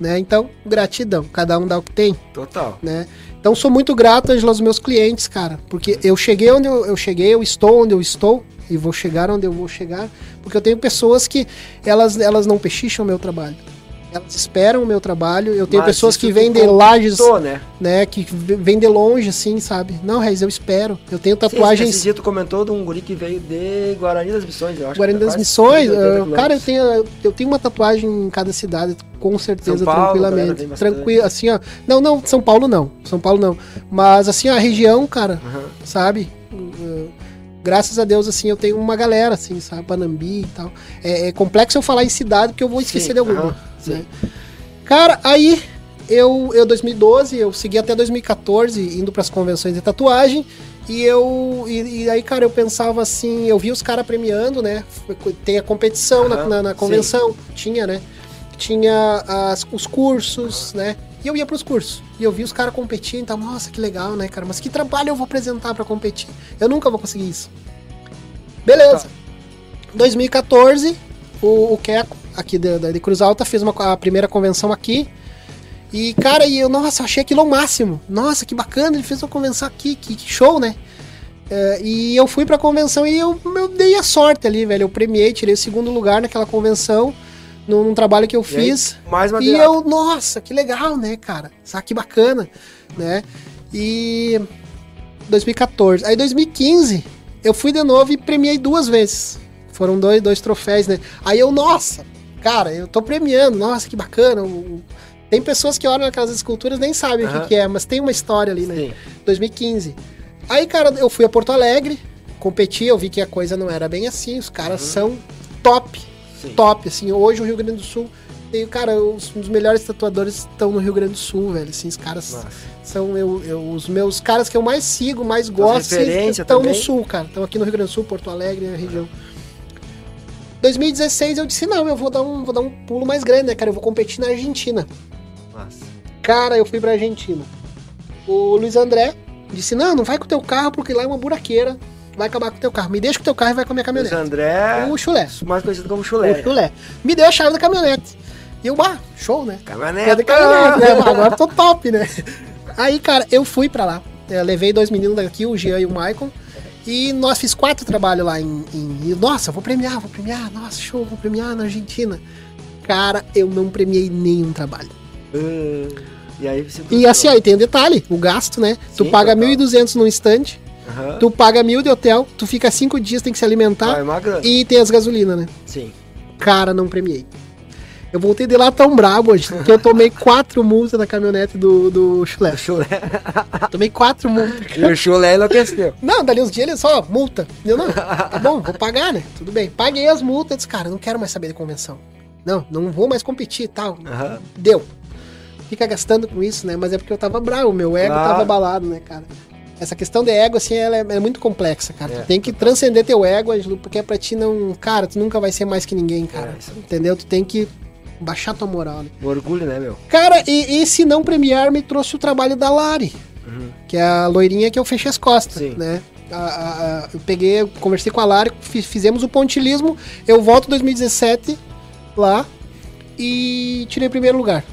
né? Então, gratidão, cada um dá o que tem, Total. né? Então sou muito grato, Angela, aos meus clientes, cara, porque eu cheguei onde eu, eu cheguei, eu estou onde eu estou e vou chegar onde eu vou chegar, porque eu tenho pessoas que elas elas não pechicham o meu trabalho. Elas esperam o meu trabalho. Eu tenho Mas pessoas que vêm de lajes, né? né? Que vêm de longe, assim, sabe? Não, Reis, eu espero. Eu tenho Sim, Esse tatuagens. dia tu comentou de um guri que veio de Guarani das Missões, eu acho. Guarani é das Missões, 80 ah, cara, eu tenho, eu tenho uma tatuagem em cada cidade, com certeza, Paulo, tranquilamente. Tranquilo, assim, ó. Não, não, São Paulo não. São Paulo não. Mas assim, a região, cara, Aham. sabe? Uh, Graças a Deus, assim, eu tenho uma galera, assim, sabe? Panambi e tal. É, é complexo eu falar em cidade, porque eu vou esquecer Sim, de alguma. sim. Né? Cara, aí eu, eu 2012, eu segui até 2014 indo pras convenções de tatuagem. E eu. E, e aí, cara, eu pensava assim, eu vi os caras premiando, né? Tem a competição na, Aham, na, na sim. convenção, tinha, né? Tinha as- os cursos, né? E eu ia pros cursos. E eu vi os caras competindo, então, nossa, que legal, né, cara? Mas que trabalho eu vou apresentar pra competir? Eu nunca vou conseguir isso. Beleza. Tá. 2014, o, o Keco, aqui da- da- de Cruz Alta, fez uma, a primeira convenção aqui. E, cara, e eu, nossa, achei aquilo o máximo. Nossa, que bacana, ele fez uma convenção aqui, que, que show, né? É, e eu fui pra convenção e eu, eu dei a sorte ali, velho. Eu premiei, tirei o segundo lugar naquela convenção, num, num trabalho que eu E aí, fiz. mais uma E eu, nossa, que legal, né, cara? Sabe que bacana, né? E 2014. Aí 2015, eu fui de novo e premiei duas vezes. Foram dois, dois troféus, né? Aí eu, nossa, cara, eu tô premiando, nossa, que bacana. O- Tem pessoas que olham aquelas esculturas e nem sabem o Aham. que, que é, mas tem uma história ali, né? Sim. 2015. Aí, cara, eu fui a Porto Alegre, competi, eu vi que a coisa não era bem assim, os caras são top, Sim. top, assim, hoje o Rio Grande do Sul tem, cara, os, os melhores tatuadores estão no Rio Grande do Sul, velho, assim, os caras Massa. são eu, eu- os meus caras que eu mais sigo, mais gosto, referência estão no. Sul, cara, estão aqui no Rio Grande do Sul, Porto Alegre, a região. 2016 eu disse, não, eu vou dar um, vou dar um pulo mais grande, né, cara, eu vou competir na Argentina. Massa. Cara, eu fui pra Argentina. O Luiz André disse: Não, não vai com o teu carro porque lá é uma buraqueira. Vai acabar com o teu carro. Me deixa com o teu carro e vai com a minha Luiz caminhonete. André, O chulé. mais conhecido como O chulé. chulé. Me deu a chave da caminhonete. E eu, bah, show, né? Caminhonete. É caminhonete, né? Agora eu tô top, né? Aí, cara, eu fui pra lá. Eu levei dois meninos daqui, o Jean e o Michael. E nós fiz quatro trabalhos lá em, em- Nossa, vou premiar, vou premiar. Nossa, show, vou premiar na Argentina. Cara, eu não premiei nenhum trabalho. Ah, e aí você E assim, aí tem um detalhe, o gasto, né? Tu Sim, paga total. 1.200 no instante, Aham. tu paga mil de hotel, tu fica cinco dias, tem que se alimentar uma grana. e tem as gasolina, né? Sim. Cara, não premiei. Eu voltei de lá tão brabo hoje, que eu tomei quatro multas na caminhonete do, do chulé. O chulé. Tomei quatro multas. E o chulé enlouqueceu. Não, dali uns dias ele só, multa. Eu não, tá bom, vou pagar, né? Tudo bem. Paguei as multas, disse, cara, não quero mais saber de convenção. Não, não vou mais competir e tal. Aham. Deu. Fica gastando com isso, né? Mas é porque eu tava bravo, meu ego Claro. tava abalado, né, cara? Essa questão de ego, assim, ela é, é muito complexa, cara. É, tu tem que transcender teu ego, Ângelo, porque é pra ti não. Cara, tu nunca vai ser mais que ninguém, cara. É- Entendeu? Tu tem que Baixar tua moral, né? Orgulho, né, meu? Cara, e, e se não premiar, me trouxe o trabalho da Lari, Uhum. que é a loirinha que eu fechei as costas, Sim. né? A- a- a- eu peguei, conversei com a Lari, fi- fizemos o pontilismo, eu volto em 2017 lá e tirei primeiro lugar.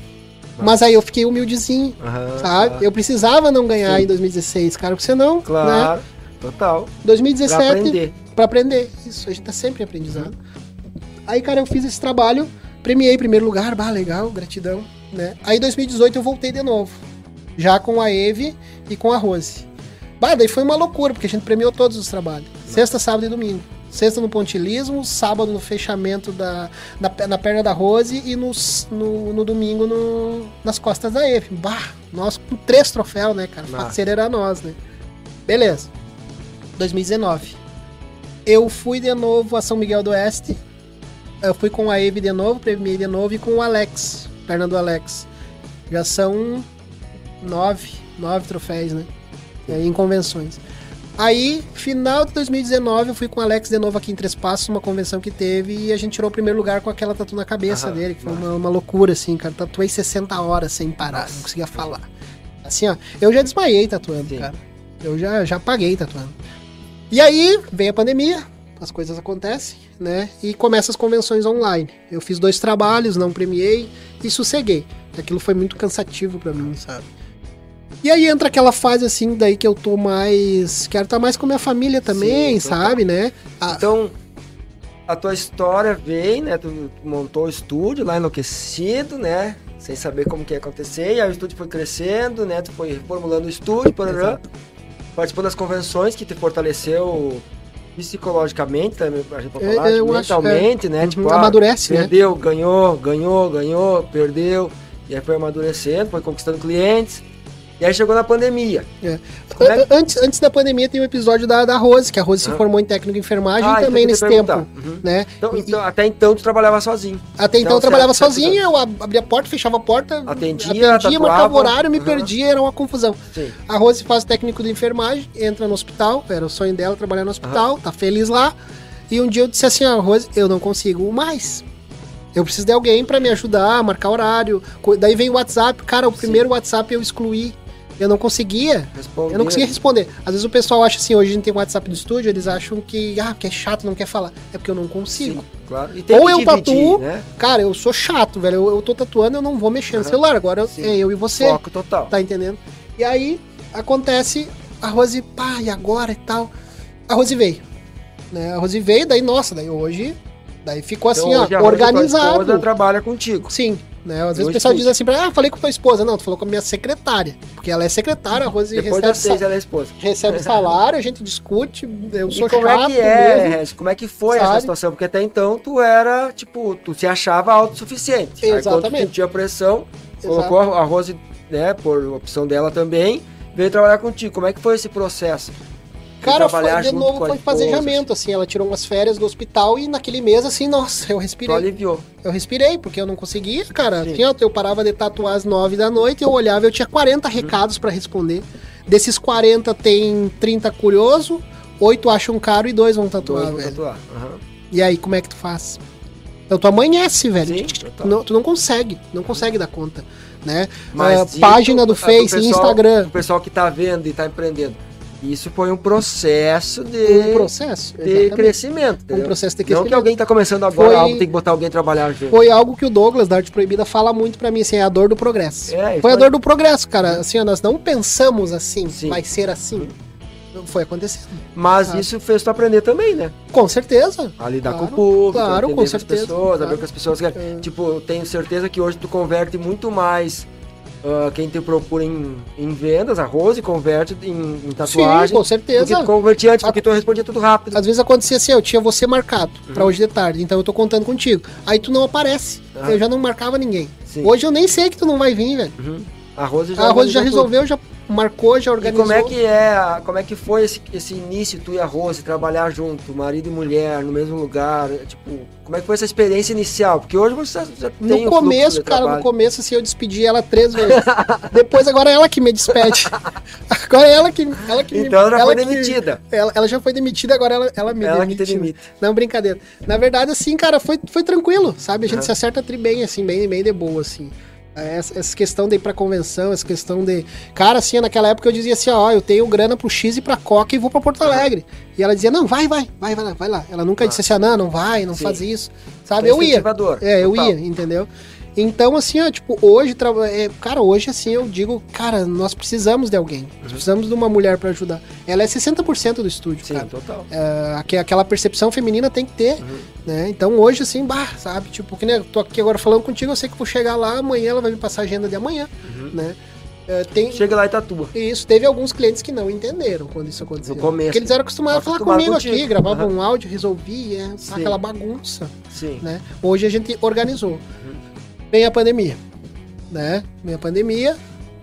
Mas aí eu fiquei humildezinho, Aham, sabe? ah, Eu precisava não ganhar Sim. em 2016, cara, porque senão, né? Claro, total. Pra 2017 aprender. Pra aprender. Isso, a gente tá sempre em aprendizado. Aí, cara, eu fiz esse trabalho, premiei em primeiro lugar, bah, legal, gratidão, né? Aí, em 2018, eu voltei de novo. Já com a Eve e com a Rose. Bah, daí foi uma loucura, porque a gente premiou todos os trabalhos. Sexta, sábado e domingo. Sexta no pontilismo, sábado no fechamento da, na, na perna da Rose e nos- no, no domingo no- nas costas da Eve. Bah, nós com três troféus, né, cara? Massa. Faceiro era nós, né? Beleza. 2019. Eu fui de novo a São Miguel do Oeste. Eu fui com a Eve de novo, premiei de novo e com o Alex, perna do Alex. Já são nove, nove troféus, né? É, em convenções. Aí, final de 2019, eu fui com o Alex de novo aqui em Três Passos, uma convenção que teve, e a gente tirou o primeiro lugar com aquela tatu na cabeça Aham, dele, que foi uma, uma loucura, assim, cara. Tatuei 60 horas sem parar, Nossa. não conseguia falar. Assim, ó, eu já desmaiei tatuando, Sim. cara. Eu já, já paguei tatuando. E aí, vem a pandemia, as coisas acontecem, né? E começa as convenções online. Eu fiz dois trabalhos, não premiei e sosseguei. Aquilo foi muito cansativo pra mim, sabe? E aí entra aquela fase assim, daí que eu tô mais. Quero estar mais com minha família também, Sim, sabe, né? Ah, Então, a tua história vem, né? Tu, montou o estúdio lá enlouquecido, né? Sem saber como que ia acontecer. E aí o estúdio foi crescendo, né? Tu foi reformulando o estúdio, parará, participou das convenções que te fortaleceu psicologicamente também, pra gente pode É, falar, eu acho, mentalmente, né? uhum, Tipo, ah, amadurece, né? perdeu, ganhou, ganhou, ganhou, perdeu. E aí foi amadurecendo, foi conquistando clientes. E aí chegou na pandemia. É- An- Antes, antes da pandemia tem um episódio da, da Rose, que a Rose se Ah. formou em técnico de enfermagem Ah, também então nesse eu tempo. Uhum. né? Então, E- então, até então tu trabalhava sozinho. Até então Então, eu trabalhava certo, certo, sozinho, eu ab- abria a porta, fechava a porta, Atendia, atendia tatuava. marcava horário, me Uhum. perdia, era uma confusão. Sim. A Rose faz técnico de enfermagem, entra no hospital, era o sonho dela trabalhar no hospital, tá feliz lá. E um dia eu disse assim, ó, Rose, eu não consigo mais. Eu preciso de alguém pra me ajudar, marcar horário. Daí vem o WhatsApp, cara, o primeiro WhatsApp eu excluí. Eu não conseguia. Respondeu. Eu não conseguia responder. Às vezes o pessoal acha assim, hoje a gente tem o WhatsApp do estúdio, eles acham que, ah, que é chato, não quer falar. É porque eu não consigo. Sim, claro. Ou que eu dividir, tatuo, né? Cara, eu sou chato, velho. Eu, eu tô tatuando, eu não vou mexer no Aham. celular. Agora Sim. é eu e você. Foco total. Tá entendendo? E aí acontece, a Rose, pá, e agora e tal. A Rose veio. Né? A Rose veio, daí, nossa, daí hoje. Daí ficou assim, Então, hoje a ó, Rose, tua organizado. esposa, trabalha contigo. Sim, né? Às vezes o pessoal diz assim, pra, ah, falei com tua esposa. Não, tu falou com a minha secretária. Porque ela é secretária, a Rose Depois recebe, seis, ela é esposa. recebe salário, a gente discute, eu sou e como chato é que é, mesmo. Como é que foi essa Sabe? situação? Porque até então tu era, tipo, tu se achava autossuficiente. Aí quando tu Exatamente. sentiu a pressão, Exato. colocou a Rose, né, por opção dela também, veio trabalhar contigo. Como é que foi esse processo? Cara, foi, de novo foi esposa, fazejamento, assim, ela tirou umas férias do hospital e naquele mês, assim, nossa, eu respirei. aliviou. Eu respirei, porque eu não conseguia, cara. Sim. Eu parava de tatuar às 9 da noite, eu olhava, eu tinha 40 recados pra responder. Desses 40 tem 30 curioso, 8 acham caro e 2 vão tatuar, Dois vão velho. tatuar. Aham. E aí, como é que tu faz? Então tu amanhece, velho. Sim, não, tu não consegue, não consegue dar conta, né? Mas isso, página do tá, Face, pessoal- Instagram, O pessoal que tá vendo e tá empreendendo. Isso foi um processo de, um processo. de crescimento. Um entendeu? processo de Não crescimento. que alguém tá começando agora, Foi- algo tem que botar alguém trabalhar junto. Foi algo que o Douglas, da Arte Proibida, fala muito pra mim, assim, é a dor do progresso. É, Foi a dor do progresso, cara. Assim, nós não pensamos assim, Sim. vai ser assim. Foi acontecendo. Mas Ah. isso fez tu aprender também, né? Com certeza. A lidar Claro, com o público, claro, com as certeza, pessoas, a ver claro. que as pessoas querem. É. Tipo, eu tenho certeza que hoje tu converte muito mais ah, quem te procura em, em vendas, a Rose converte em, em Sim, tatuagem. com do certeza. que tu convertia antes, porque tu respondia tudo rápido. Às vezes acontecia assim, eu tinha você marcado Uhum. hoje de tarde, então eu tô contando contigo. Aí tu não aparece. Ah. Eu já não marcava ninguém. Sim. Hoje eu nem sei que tu não vai vir, velho. Uhum. A Rose já A Rose já organizou tudo. resolveu, já marcou, já E organizou. como é que é, como é que foi esse, esse início, tu e a Rose, trabalhar junto, marido e mulher, no mesmo lugar, tipo, como é que foi essa experiência inicial? Porque hoje você já, tem No começo, cara, no trabalho. começo, assim, eu despedi ela três vezes. Depois, agora é ela que me despede. Agora é ela que, ela que me- Então ela já foi que- demitida. Ela, ela já foi demitida, agora ela, ela me Ela que demite. te demite. Não, brincadeira. Na verdade, assim, cara, foi, foi tranquilo, sabe? A gente Aham. se acerta tri bem, assim, bem, bem de boa, assim. Essa, essa questão de ir pra convenção, essa questão de. Cara, assim, naquela época eu dizia assim: ó, eu tenho grana pro X e pra Coca e vou pra Porto Alegre. E ela dizia: não, vai, vai, vai, vai lá, vai lá. Ela nunca Ah. disse assim: ah, não, não vai, não Sim. faz isso. Sabe? Eu ia. É, eu total. ia, entendeu? Então, assim, ó, tipo, hoje, tra- é, cara, hoje, assim, eu digo, cara, nós precisamos de alguém. Nós precisamos de uma mulher pra ajudar. Ela é 60% do estúdio, Sim, cara. total. É, aque- aquela percepção feminina tem que ter, Uhum. né? Então hoje, assim, bah, sabe? Tipo, que nem eu tô aqui agora falando contigo, eu sei que vou chegar lá, amanhã ela vai me passar a agenda de amanhã, Uhum. né? É, tem Chega lá e tatua. isso, teve alguns clientes que não entenderam quando isso aconteceu. No começo. Porque eles eram acostumados a falar comigo contigo. aqui, gravavam Aham. um áudio, resolvia, é, aquela bagunça, Sim. né? Hoje a gente organizou. Vem a pandemia, né? Vem a pandemia,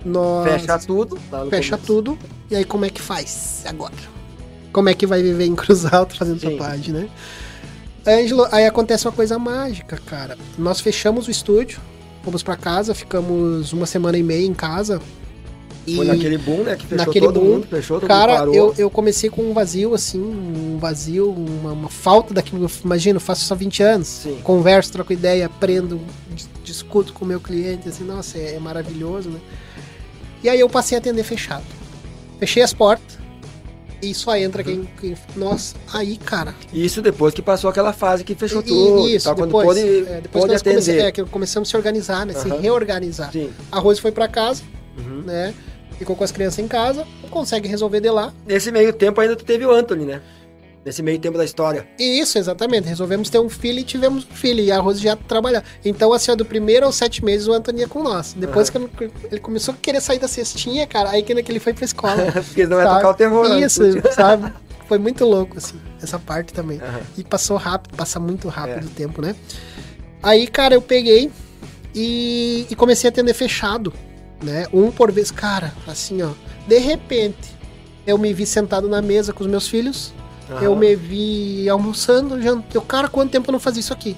nós Fecha tudo. tá fecha começo. tudo. E aí, como é que faz agora? Como é que vai viver em Cruz Alta fazendo Sim. tatuagem, né? Ângelo, aí acontece uma coisa mágica, cara. Nós fechamos o estúdio, fomos pra casa, ficamos uma semana e meia em casa. E, Foi naquele boom, né? Que fechou naquele todo boom, mundo, fechou, todo cara, mundo parou. eu, eu comecei com um vazio, assim, um vazio, uma, uma falta daquilo. Imagina, eu faço só 20 anos. Sim. Converso, troco ideia, aprendo, dis- discuto com o meu cliente, assim, nossa, é, é maravilhoso, né? E aí eu passei a atender fechado. Fechei as portas e só entra quem, quem. Nossa, aí, cara. Isso depois que passou aquela fase que fechou e- tudo. isso, tal, quando depois, pôde, é, depois que nós comece- é, que começamos a se organizar, né? Se Aham. reorganizar. Sim. A Rose foi pra casa, Uhum. né? Ficou com as crianças em casa, consegue resolver de lá. Nesse meio tempo ainda tu teve o Anthony, né? Nesse meio tempo da história. E isso, exatamente. Resolvemos ter um filho e tivemos um filho. E a Rose já trabalhar. Então, assim, ó, do primeiro aos sete meses, o Antônio ia com nós. Depois que eu- ele começou a querer sair da cestinha, cara, aí que que ele foi pra escola. Porque não sabe? tocar o terror, né? Isso, sabe? Foi muito louco, assim, essa parte também. Aham. E passou rápido, passa muito rápido É. o tempo, né? Aí, cara, eu peguei e, e comecei a atender fechado, né? Um por vez. Cara, assim, ó. De repente, eu me vi sentado na mesa com os meus filhos. Eu me vi almoçando, jantando. Eu, cara, quanto tempo eu não fazia isso aqui?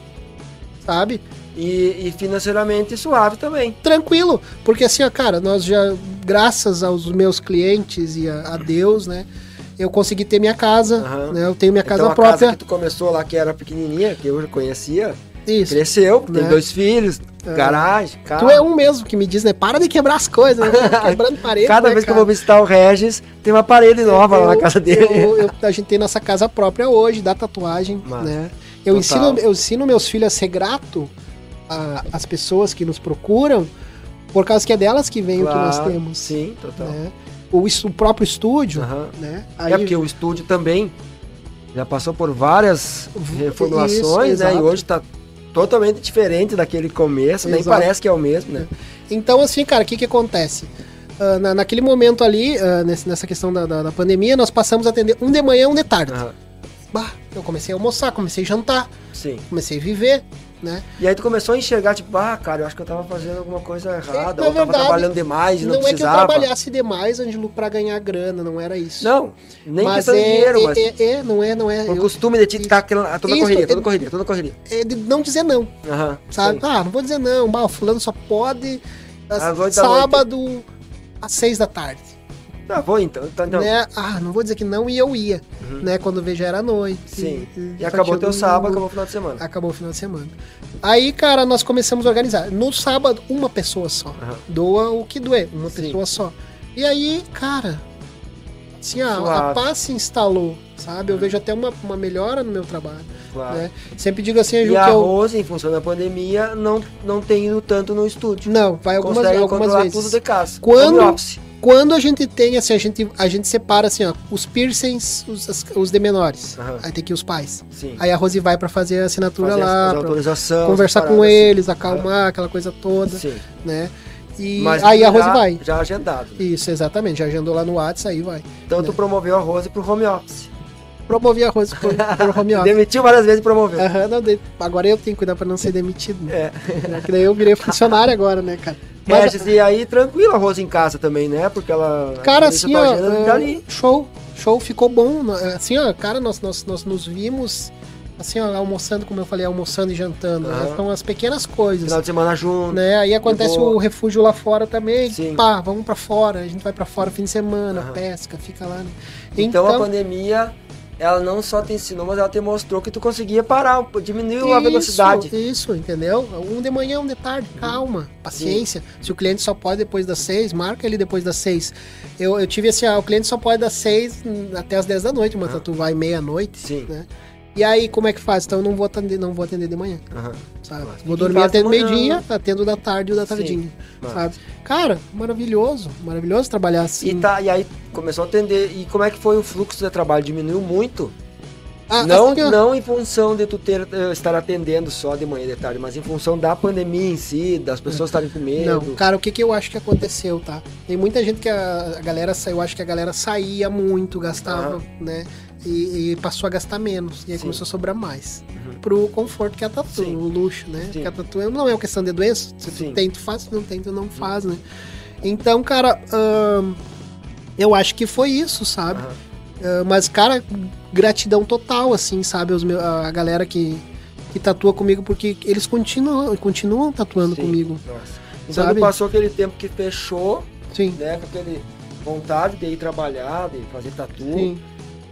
Sabe? E, e financeiramente suave também. Tranquilo. Porque assim, ó, cara, nós já, graças aos meus clientes e a, a Deus, né? Eu consegui ter minha casa, Aham. né? Eu tenho minha casa então, a própria. casa que tu começou lá, que era pequenininha, que eu já conhecia, Isso. cresceu, tem Né? dois filhos, É. garagem, carro. Tu é um mesmo que me diz, né? Para de quebrar as coisas, né? Quebrando parede. Cada né, vez que eu cara? vou visitar o Regis, tem uma parede nova lá na Eu- casa dele. eu- eu- a gente tem nossa casa própria hoje, da tatuagem, Massa. né? Eu Total. ensino, eu ensino meus filhos a ser grato às pessoas que nos procuram, por causa que é delas que vem o que nós Claro, temos. Sim, total. né? O, o próprio estúdio, Aham. né? É porque o estúdio também já passou por várias reformulações, isso, né? E hoje tá totalmente diferente daquele começo, nem Exato. parece que é o mesmo, né? Então, assim, cara, o que que acontece? Ah, na- naquele momento ali, ah, nesse- nessa questão da, da- da pandemia, nós passamos a atender um de manhã e um de tarde. Aham. Bah, eu comecei a almoçar, comecei a jantar, Sim. comecei a viver, né? E aí tu começou a enxergar, tipo, ah, cara, eu acho que eu tava fazendo alguma coisa errada, na ou eu tava trabalhando demais e não, Não, é que eu precisava. trabalhasse demais, Ângelo, pra ganhar grana, não era isso. Não, nem mas questão é, dinheiro, é, mas é, é, não é, não é. o eu- costume de te estar aquela- toda Isso, correria, é- toda correria, toda correria. é de não dizer não, Aham. sabe? sim. Ah, não vou dizer não, bah, o fulano só pode às- sábado às seis da tarde. Tá, vou então. então. Né? Ah, não vou dizer que não, e eu ia. Uhum. Né? Quando eu vejo era noite. Sim. E só acabou teu sábado, acabou o final de semana. Acabou o final de semana. Aí, cara, nós começamos a organizar. No sábado, uma pessoa só. Aham. Doa o que doer, uma Sim. pessoa só. E aí, cara, assim, a, a paz se instalou, sabe? Eu vejo até uma, uma melhora no meu trabalho. Claro. Né? Sempre digo assim, Ju, E que a eu. Em função da pandemia, não, não tem ido tanto no estúdio. Não, vai algumas, Consegue algumas vezes. tudo de casa. Quando-. Quando a gente tem, assim, a gente, a gente separa assim, ó, os piercings, os, as- os de menores. Aham. Aí tem que ir os pais. Sim. Aí a Rose vai pra fazer a assinatura Fazer as- lá, autorização, conversar com paradas, eles, acalmar, aquela coisa toda, Sim. né? E Mas aí a Rose já- vai. Já agendado. Isso, exatamente. Já agendou lá no WhatsApp, aí vai. Então tu Né. promoveu a Rose pro home office. Promovi a Rose pro, pro home office. Demitiu várias vezes e promoveu. Aham, não, agora eu tenho que cuidar pra não ser demitido, né? É. Que daí eu virei funcionário agora, né, cara? Mas- Regis, e aí tranquilo a Rose em casa também, né? Porque ela. Cara, assim, ó, é, show, show, ficou bom. né? Assim, ó, cara, nós, nós, nós nos vimos, assim, ó, almoçando, como eu falei, almoçando e jantando. né? Aham. Então, as pequenas coisas. Final de semana junto. Né? Aí acontece o refúgio lá fora também. Sim. Pá, vamos pra fora. A gente vai pra fora fim de semana, Aham. pesca, fica lá. Né? Então, a pandemia, ela não só te ensinou, mas ela te mostrou que tu conseguia parar, diminuiu a velocidade. Isso, isso, entendeu? Um de manhã, um de tarde, calma, paciência. Se o cliente só pode depois das seis, marca ele depois das seis. Eu, eu tive assim, ah, o cliente só pode das seis hum, até as dez da noite, mas Aham. tu vai meia-noite, Sim. né? E aí, como é que faz? Então eu não vou atender, não vou atender de manhã, Aham. sabe? Mas vou dormir até meio-dia, atendo da tarde e da Sim. tardinha, Mas- sabe? Cara, maravilhoso, maravilhoso trabalhar assim. E, tá, e aí começou a atender. E como é que foi o fluxo de trabalho? Diminuiu muito? Ah, não, assim, não em função de tu ter, eh, estar atendendo só de manhã e de tarde, mas em função da pandemia em si, das pessoas estarem com medo. Não, cara, o que, que eu acho que aconteceu, tá? Tem muita gente que a, a galera saiu, acho que a galera saía muito, gastava, Aham. né? E, e passou a gastar menos. E aí Sim. começou a sobrar mais. Uhum. Pro conforto que é a tatu, Sim. o luxo, né? Sim. Porque a tatu não é uma questão de doença. Se tu tem, tu faz, se não tem, tu não faz, né? Então, cara, ahn, eu acho que foi isso, sabe? Aham. Ah, mas, cara, gratidão total, assim, sabe? Os meus, a galera que, que tatua comigo, porque eles continuam, continuam tatuando comigo. Nossa. Então Sabe? passou aquele tempo que fechou, Sim. né? Com aquele vontade de ir trabalhar, de fazer tatu. Sim.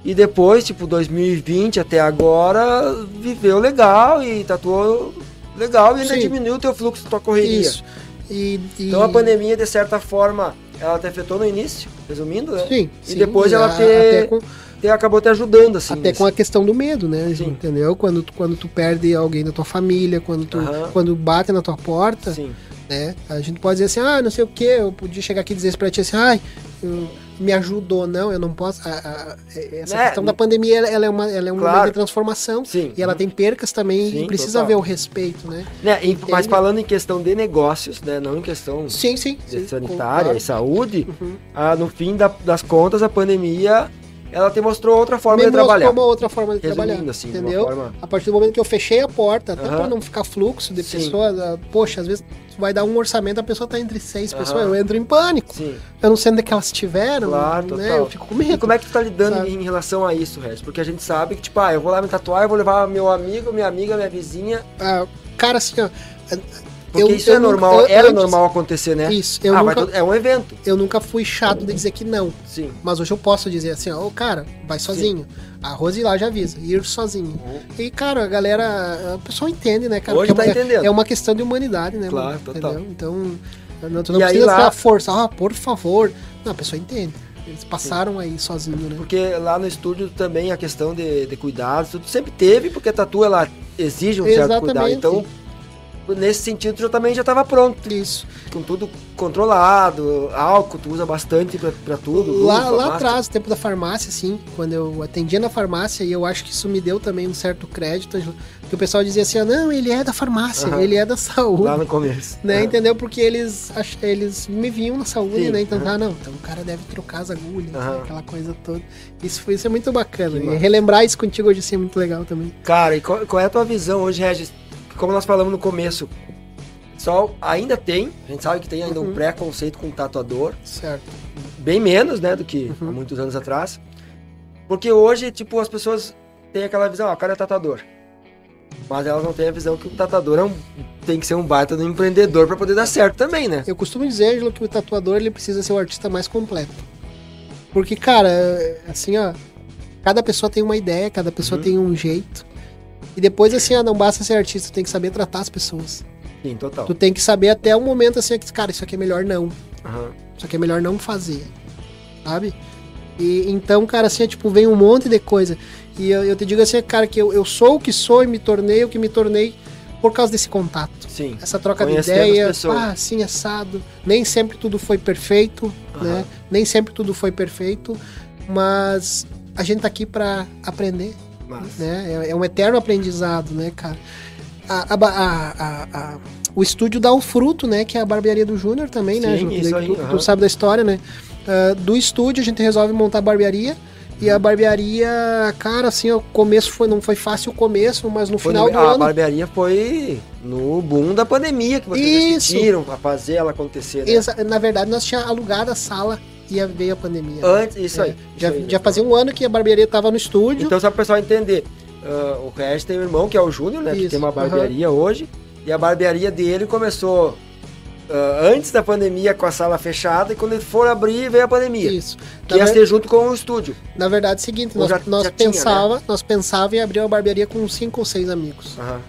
E depois, tipo, 2020 até agora, viveu legal e tatuou legal e ainda Sim. diminuiu o teu fluxo, tua correria. Isso. E, e- Então a pandemia, de certa forma, ela te afetou no início, resumindo, né? Sim, E sim, depois ela te- Até, com, Te acabou te ajudando, assim. até nesse- com a questão do medo, né? Sim. Entendeu? Quando, tu- quando tu perde alguém da tua família, quando tu quando bate na tua porta, Sim, né? A gente pode dizer assim, ah, não sei o que, eu podia chegar aqui e dizer pra ti assim, ai, eu- me ajudou, não, eu não posso. a- a- essa Né? questão da pandemia, ela, é, uma, ela é um Claro. de transformação. sim. E ela tem percas também Sim, e precisa total. ver o respeito, né? Né, e- mas falando em questão de negócios, né? Não em questão Sim, sim. de sim, sanitária e saúde, Uhum. ah, no fim da- das contas, a pandemia, ela te mostrou outra forma Me de mostrou trabalhar. uma outra forma de Resumindo, trabalhar, assim, entendeu? forma- A partir do momento que eu fechei a porta, até Aham. pra não ficar fluxo de Sim. pessoas, poxa, às vezes vai dar um orçamento, a pessoa tá entre seis pessoas, eu entro em pânico. Sim. Eu não sei onde é que elas estiveram, Claro, né? total. Eu fico com E medo. como é que tu tá lidando Sabe? em relação a isso, Regis? Porque a gente sabe que, tipo, ah, eu vou lá me tatuar, eu vou levar meu amigo, minha amiga, minha vizinha. Ah, cara, assim, ó. Porque eu- isso eu é nunca- normal, eu- era antes- normal acontecer, né? Isso, eu, ah, nunca, é um evento. eu nunca fui chato de dizer que não. Sim. Mas hoje eu posso dizer assim, ó, ô cara, vai sozinho. A Rose lá já avisa, ir sozinho. E, cara, a galera, a pessoa entende, né, cara? Hoje é tá uma- entendendo. É uma questão de humanidade, né, Claro, mano? total. Entendeu? Então, não, tu não E precisa lá- ter a força, ah, por favor. Não, a pessoa entende. Eles passaram aí sozinho, né? Porque lá no estúdio também a questão de, de cuidados, tudo sempre teve, porque a tatu ela exige um certo cuidado. Exatamente. Então, nesse sentido, tu já também já estava pronto. Isso. Com tudo controlado, álcool, tu usa bastante pra tudo. Lá, luva, lá atrás, tempo da farmácia, assim, quando eu atendia na farmácia, e eu acho que isso me deu também um certo crédito, que o pessoal dizia assim, ah, não, ele é da farmácia, Aham. ele é da saúde. Lá no começo. né, É. entendeu? Porque eles, eles me viam na saúde, Sim, né? Então, aham. ah, não, então o cara deve trocar as agulhas, né, aquela coisa toda. Isso, foi, isso é muito bacana. E massa. relembrar isso contigo hoje assim é muito legal também. Cara, e qual, qual é a tua visão hoje, Regis? Como nós falamos no começo, só ainda tem, a gente sabe que tem ainda um Uhum. preconceito com o tatuador, Certo. bem menos, né, do que há Uhum. muitos anos atrás. Porque hoje, tipo, as pessoas têm aquela visão, ah, o cara é tatuador. Mas elas não têm a visão que o tatuador é um, tem que ser um baita do empreendedor pra poder dar certo também, né? Eu costumo dizer, Ângelo, que o tatuador ele precisa ser o artista mais completo. Porque, cara, é, assim, ó, cada pessoa tem uma ideia, cada pessoa Uhum. tem um jeito. E depois, assim, ó, não basta ser artista, tu tem que saber tratar as pessoas. Sim, total. Tu tem que saber até o momento, assim, que, cara, isso aqui é melhor não. Aham. Isso aqui é melhor não fazer. Sabe? E então, cara, assim, é, tipo, vem um monte de coisa. E eu, eu te digo assim, cara, que eu, eu sou o que sou e me tornei o que me tornei por causa desse contato. Sim. Essa troca de Conhecendo as ideia, pessoas. ah, assim, assado. Nem sempre tudo foi perfeito, Aham. né? Nem sempre tudo foi perfeito, mas a gente tá aqui pra aprender, Né? É, é um eterno aprendizado, né, cara? A- a a- a- a- o estúdio dá um fruto, né? Que é a barbearia do Júnior também, né? Sim, Ju? isso Tu- aí, tu, sabe da história, né? Ah, do estúdio a gente resolve montar a barbearia E a barbearia, cara, assim, o começo foi, não foi fácil o começo, mas no Foi final no- do a ano. barbearia foi no boom da pandemia que vocês Isso. decidiram a fazer ela acontecer. Né? exa- Na verdade, nós tínhamos alugado a sala e veio a pandemia. Antes, isso É, aí. já, isso aí, já né? fazia um ano que a barbearia tava no estúdio. Então, só para o pessoal entender, ah, o Regis tem um irmão que é o Júnior, né? Que Isso, tem uma barbearia hoje. E a barbearia dele começou ah, antes da pandemia com a sala fechada. E quando ele for abrir, veio a pandemia. Isso. Que Na, ia ver- ser junto com o estúdio. na verdade, é o seguinte, Ou nós, já- nós já tinha, né? pensava, nós pensava em abrir uma barbearia com cinco ou seis amigos. Aham.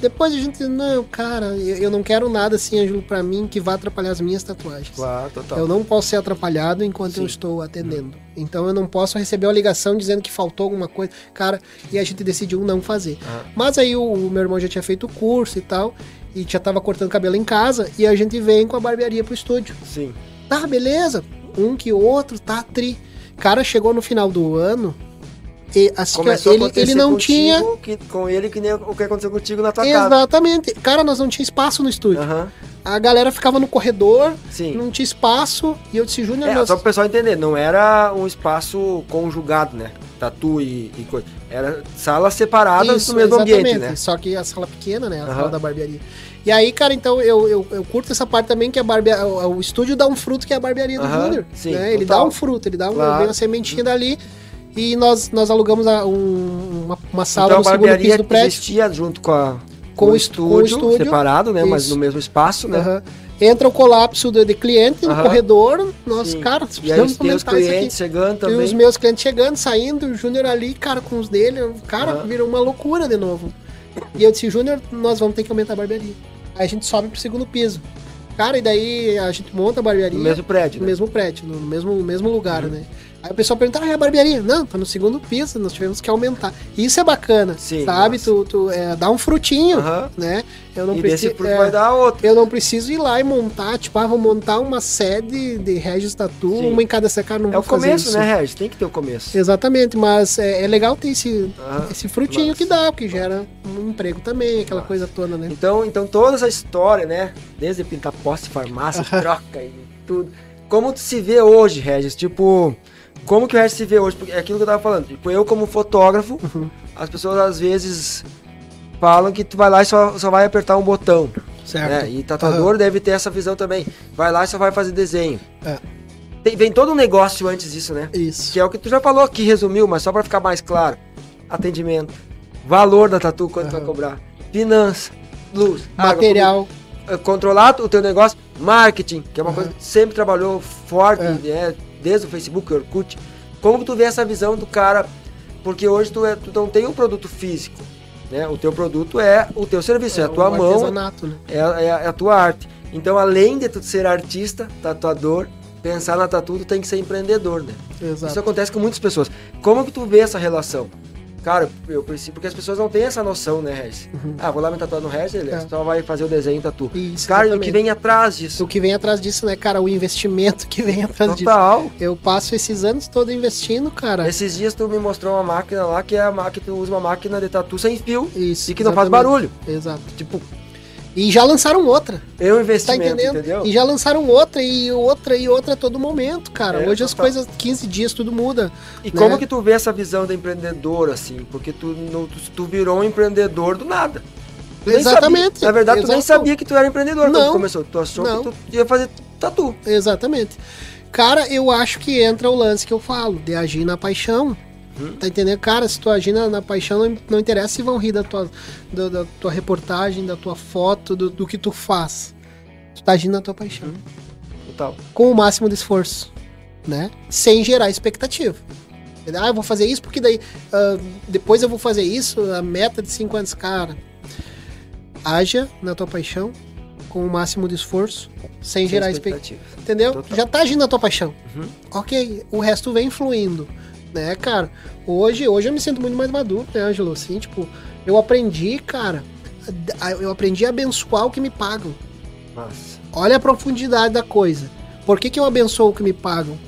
Depois a gente, não, cara, eu, não quero nada assim, Ângelo, pra mim que vá atrapalhar as minhas tatuagens. Claro, total. Eu não posso ser atrapalhado enquanto Sim. eu estou atendendo. Então eu não posso receber uma ligação dizendo que faltou alguma coisa. Cara, e a gente decidiu não fazer. Aham. Mas aí o, o meu irmão já tinha feito o curso e tal, e já tava cortando cabelo em casa, e a gente vem com a barbearia pro estúdio. Sim. Tá, beleza. Um que outro, tá, tri. Cara, chegou no final do ano, e assim, Começou ele, ele não tinha. que- com ele que nem o que aconteceu contigo na tua casa. Exatamente. Cara, nós não tinha espaço no estúdio. Aham. A galera ficava no corredor, Sim. não tinha espaço, e eu disse, Júnior, É, nós- só para o pessoal entender, não era um espaço conjugado, né? Tatu e, e coisa. Era salas separadas Isso, no mesmo ambiente, né? Só que a sala pequena, né? A Aham. sala da barbearia. E aí, cara, então eu, eu, eu curto essa parte também que a barbea... o, o estúdio dá um fruto que é a barbearia do Aham, Júnior. sim, né? Ele total. dá um fruto, ele dá um, Claro. uma sementinha dali. E nós, nós alugamos a- um- uma, uma sala então no segundo piso do prédio. existia junto com, a, Com com o o est- com o estúdio, estúdio. separado, né? Mas Isso. no mesmo espaço, né? Aham. Entra o colapso de, de cliente no Aham. corredor. Nós, Sim. cara, E aí precisamos tem os aqui. clientes chegando E também. os meus clientes chegando, saindo, o Júnior ali, cara, com os dele, cara, Aham. virou uma loucura de novo. E eu disse, Júnior, nós vamos ter que aumentar a barbearia. Aí a gente sobe pro segundo piso. Cara, e daí a gente monta a barbearia No mesmo prédio, no né? mesmo prédio, no mesmo, no mesmo lugar, né? Aí o pessoal pergunta, ah, é a barbearia? Não, tá no segundo piso, nós tivemos que aumentar. Isso é bacana, Sim, sabe? nossa. Tu, tu é, dá um frutinho, Aham. né? Eu não E preciso. fruto é, vai dar outro. eu não preciso ir lá e montar, tipo, ah, vou montar uma sede de Regis Tatu, Sim. uma em cada secar, não É o começo, né, Regis? Tem que ter o começo. Exatamente, mas é, é legal ter esse, Aham. esse frutinho Massa. que dá, porque gera um emprego também, aquela Massa. coisa toda, né? Então, então toda essa história, né? Desde pintar poste, farmácia, troca e tudo. Como tu se vê hoje, Regis? Tipo, como que o Regis se vê hoje? Porque é aquilo que eu tava falando. Tipo, eu como fotógrafo, Uhum. as pessoas às vezes falam que tu vai lá e só, só vai apertar um botão. Certo. Né? E tatuador deve ter essa visão também. Vai lá e só vai fazer desenho. É. Tem- vem todo um negócio antes disso, né? Isso. Que é o que tu já falou aqui, resumiu, mas só pra ficar mais claro. Atendimento, valor da tatu, quanto tu vai cobrar, finança, luz, água, Material. comida, eh, controlar o teu negócio, marketing, que é uma Aham. coisa que sempre trabalhou forte, É. né, desde o Facebook, o Orkut. Como que tu vê essa visão do cara? Porque hoje tu, é, tu não tem um produto físico, né? O teu produto é o teu serviço, é, a tua mão, né? é, a- é é a tua arte. Então, além de tu ser artista, tatuador, pensar na tatu, tu tem que ser empreendedor, né? Exato. Isso acontece com muitas pessoas. Como que tu vê essa relação? Cara, eu preciso, porque as pessoas não têm essa noção, né, Regis? Ah, vou lá me tatuar no Regis, ele É. só vai fazer o desenho tatu. Isso, Cara, e o exatamente. que vem atrás disso? O que vem atrás disso, né, cara? O investimento que vem atrás disso. Total. Eu passo esses anos todos investindo, cara. Esses dias tu me mostrou uma máquina lá que é a máquina, tu usa uma máquina de tatu sem fio Isso. e que não faz exatamente. barulho. Exato. Tipo, E já lançaram outra. é um Tá entendendo? entendeu? E já lançaram outra e outra e outra a todo momento, cara. É, Hoje as coisas, 15 dias, tudo muda. E né? como que tu vê essa visão da empreendedora, assim? Porque tu, tu, tu virou um empreendedor do nada. Tu Exatamente. Na verdade, tu nem sabia que tu era empreendedor quando Não. tu começou. Tu achou Não. que tu ia fazer tatu. Exatamente. Cara, eu acho que entra o lance que eu falo, de agir na paixão. Hum. Tá entendendo? Cara, se tu agir na, na paixão, não, não interessa se vão rir da tua, da, da tua reportagem, da tua foto, do, do que tu faz. Tu tá agindo na tua paixão. Total. Com o máximo de esforço, né? Sem gerar expectativa. Ah, eu vou fazer isso porque daí ah, depois eu vou fazer isso, a meta de 5 anos, cara. Haja na tua paixão com o máximo de esforço, sem, gerar expectativa. expectativa. Entendeu? Total. Já tá agindo na tua paixão. Uhum. Ok, o resto vem fluindo, né, cara? Hoje, hoje eu me sinto muito mais maduro, né, Ângelo? Assim, tipo, eu aprendi, cara, eu aprendi a abençoar o que me pagam. Massa. Olha a profundidade da coisa. Por que, que eu abençoo o que me pagam?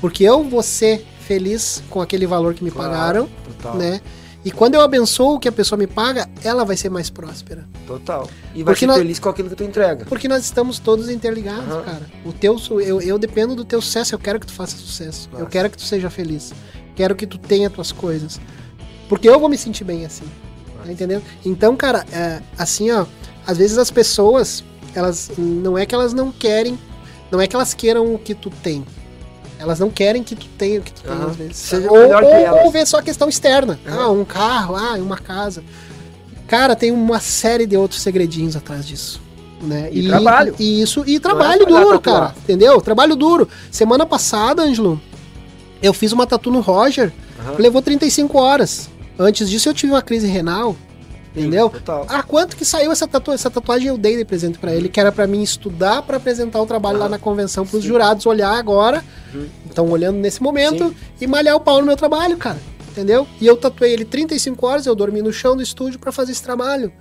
Porque eu vou ser feliz com aquele valor que me Claro, pagaram, Total. né? E quando eu abençoo o que a pessoa me paga, ela vai ser mais próspera. Total. E vai Porque ser nós- feliz com aquilo que tu entrega. Porque nós estamos todos interligados, Aham. cara. O teu, eu, eu dependo do teu sucesso, eu quero que tu faça sucesso. Eu Nossa. quero que tu seja feliz. Quero que tu tenha tuas coisas. Porque eu vou me sentir bem assim. Tá entendendo? Então, cara, é, assim, ó, às vezes as pessoas, elas não é que elas não querem, não é que elas queiram o que tu tem. Elas não querem que tu tenha o que tu tem, às vezes. Seja ou, melhor que ou, elas. ou ver só a questão externa. Aham. Ah, um carro, ah, uma casa. Cara, tem uma série de outros segredinhos atrás disso. Né? E trabalho. E isso, e é trabalho lá duro, cara. Entendeu? Trabalho duro. Semana passada, Ângelo, eu fiz uma tatu no Roger, Aham. levou 35 horas. Antes disso eu tive uma crise renal. Entendeu? Total. Ah, quanto que saiu essa tatuagem? Essa tatuagem eu dei de presente pra ele, que era pra mim estudar pra apresentar o trabalho lá Aham. na convenção pros Sim. jurados olhar agora. Uhum. Estão olhando nesse momento Sim. e malhar o pau no meu trabalho, cara. Entendeu? E eu tatuei ele 35 horas, eu dormi no chão do estúdio pra fazer esse trabalho.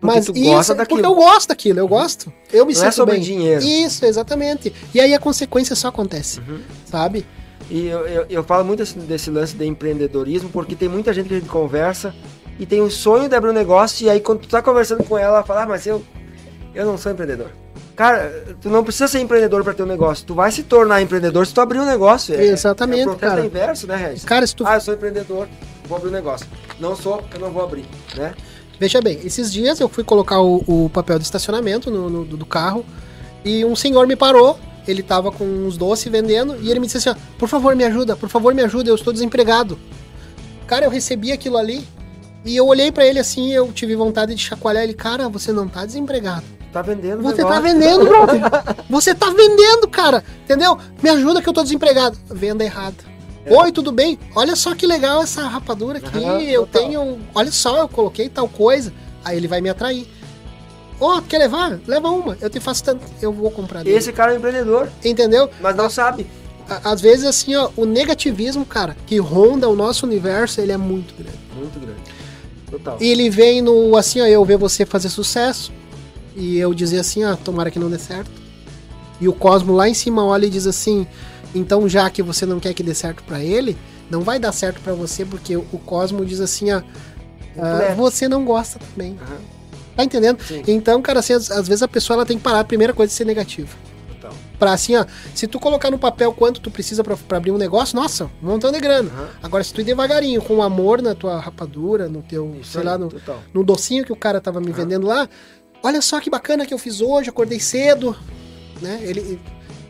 Porque Mas tu isso, gosta é porque daquilo. eu gosto daquilo, eu gosto. Eu me Não é sinto sobre bem. dinheiro. Isso, exatamente. E aí a consequência só acontece, Uhum. sabe? E eu, eu, eu falo muito desse, desse lance de empreendedorismo, porque tem muita gente que a gente conversa e tem um sonho de abrir um negócio, e aí quando tu tá conversando com ela, ela fala, ah, mas eu, eu não sou empreendedor. Cara, tu não precisa ser empreendedor para ter um negócio. Tu vai se tornar empreendedor se tu abrir um negócio. É- Exatamente, é o processo cara. inverso, né, Regis? Cara, se tu Ah, eu sou empreendedor, vou abrir um negócio. Não sou, eu não vou abrir, né? Veja bem, esses dias eu fui colocar o, o papel de estacionamento no, no- do carro e um senhor me parou. Ele tava com uns doces vendendo e ele me disse assim: ó, por favor, me ajuda, por favor, me ajuda, eu estou desempregado. Cara, eu recebi aquilo ali e eu olhei pra ele assim, eu tive vontade de chacoalhar ele, cara, você não tá desempregado. Tá vendendo Você negócio. tá vendendo, brother. Você tá vendendo, cara. Entendeu? Me ajuda que eu tô desempregado. Venda errada. É. Oi, tudo bem? Olha só que legal essa rapadura aqui. Aham, eu total. tenho. Olha só, eu coloquei tal coisa. Aí ele vai me atrair. Ô, quer levar? Leva uma. Eu te faço tanto. Eu vou comprar dele. Esse cara é um empreendedor, Entendeu? mas não sabe. Às vezes, assim, ó, o negativismo, cara, que ronda o nosso universo, ele é muito grande. Muito grande. Total. E ele vem no, assim, ó, eu ver você fazer sucesso e eu dizer assim, ó, tomara que não dê certo. E o Cosmo lá em cima olha e diz assim, então já que você não quer que dê certo pra ele, não vai dar certo pra você porque o Cosmo diz assim, ó, ah, Completo. você não gosta também. Aham, Tá entendendo? Sim. Então, cara, assim, às, às vezes a pessoa ela tem que parar a primeira coisa de ser negativa. Assim, ó, se tu colocar no papel quanto tu precisa pra abrir um negócio, nossa, um montão de grana. Aham. Agora, se tu ir devagarinho, com amor na tua rapadura, no teu, Isso sei aí, lá, no, total. no docinho que o cara tava me vendendo lá. Olha só que bacana que eu fiz hoje, acordei cedo, né? Ele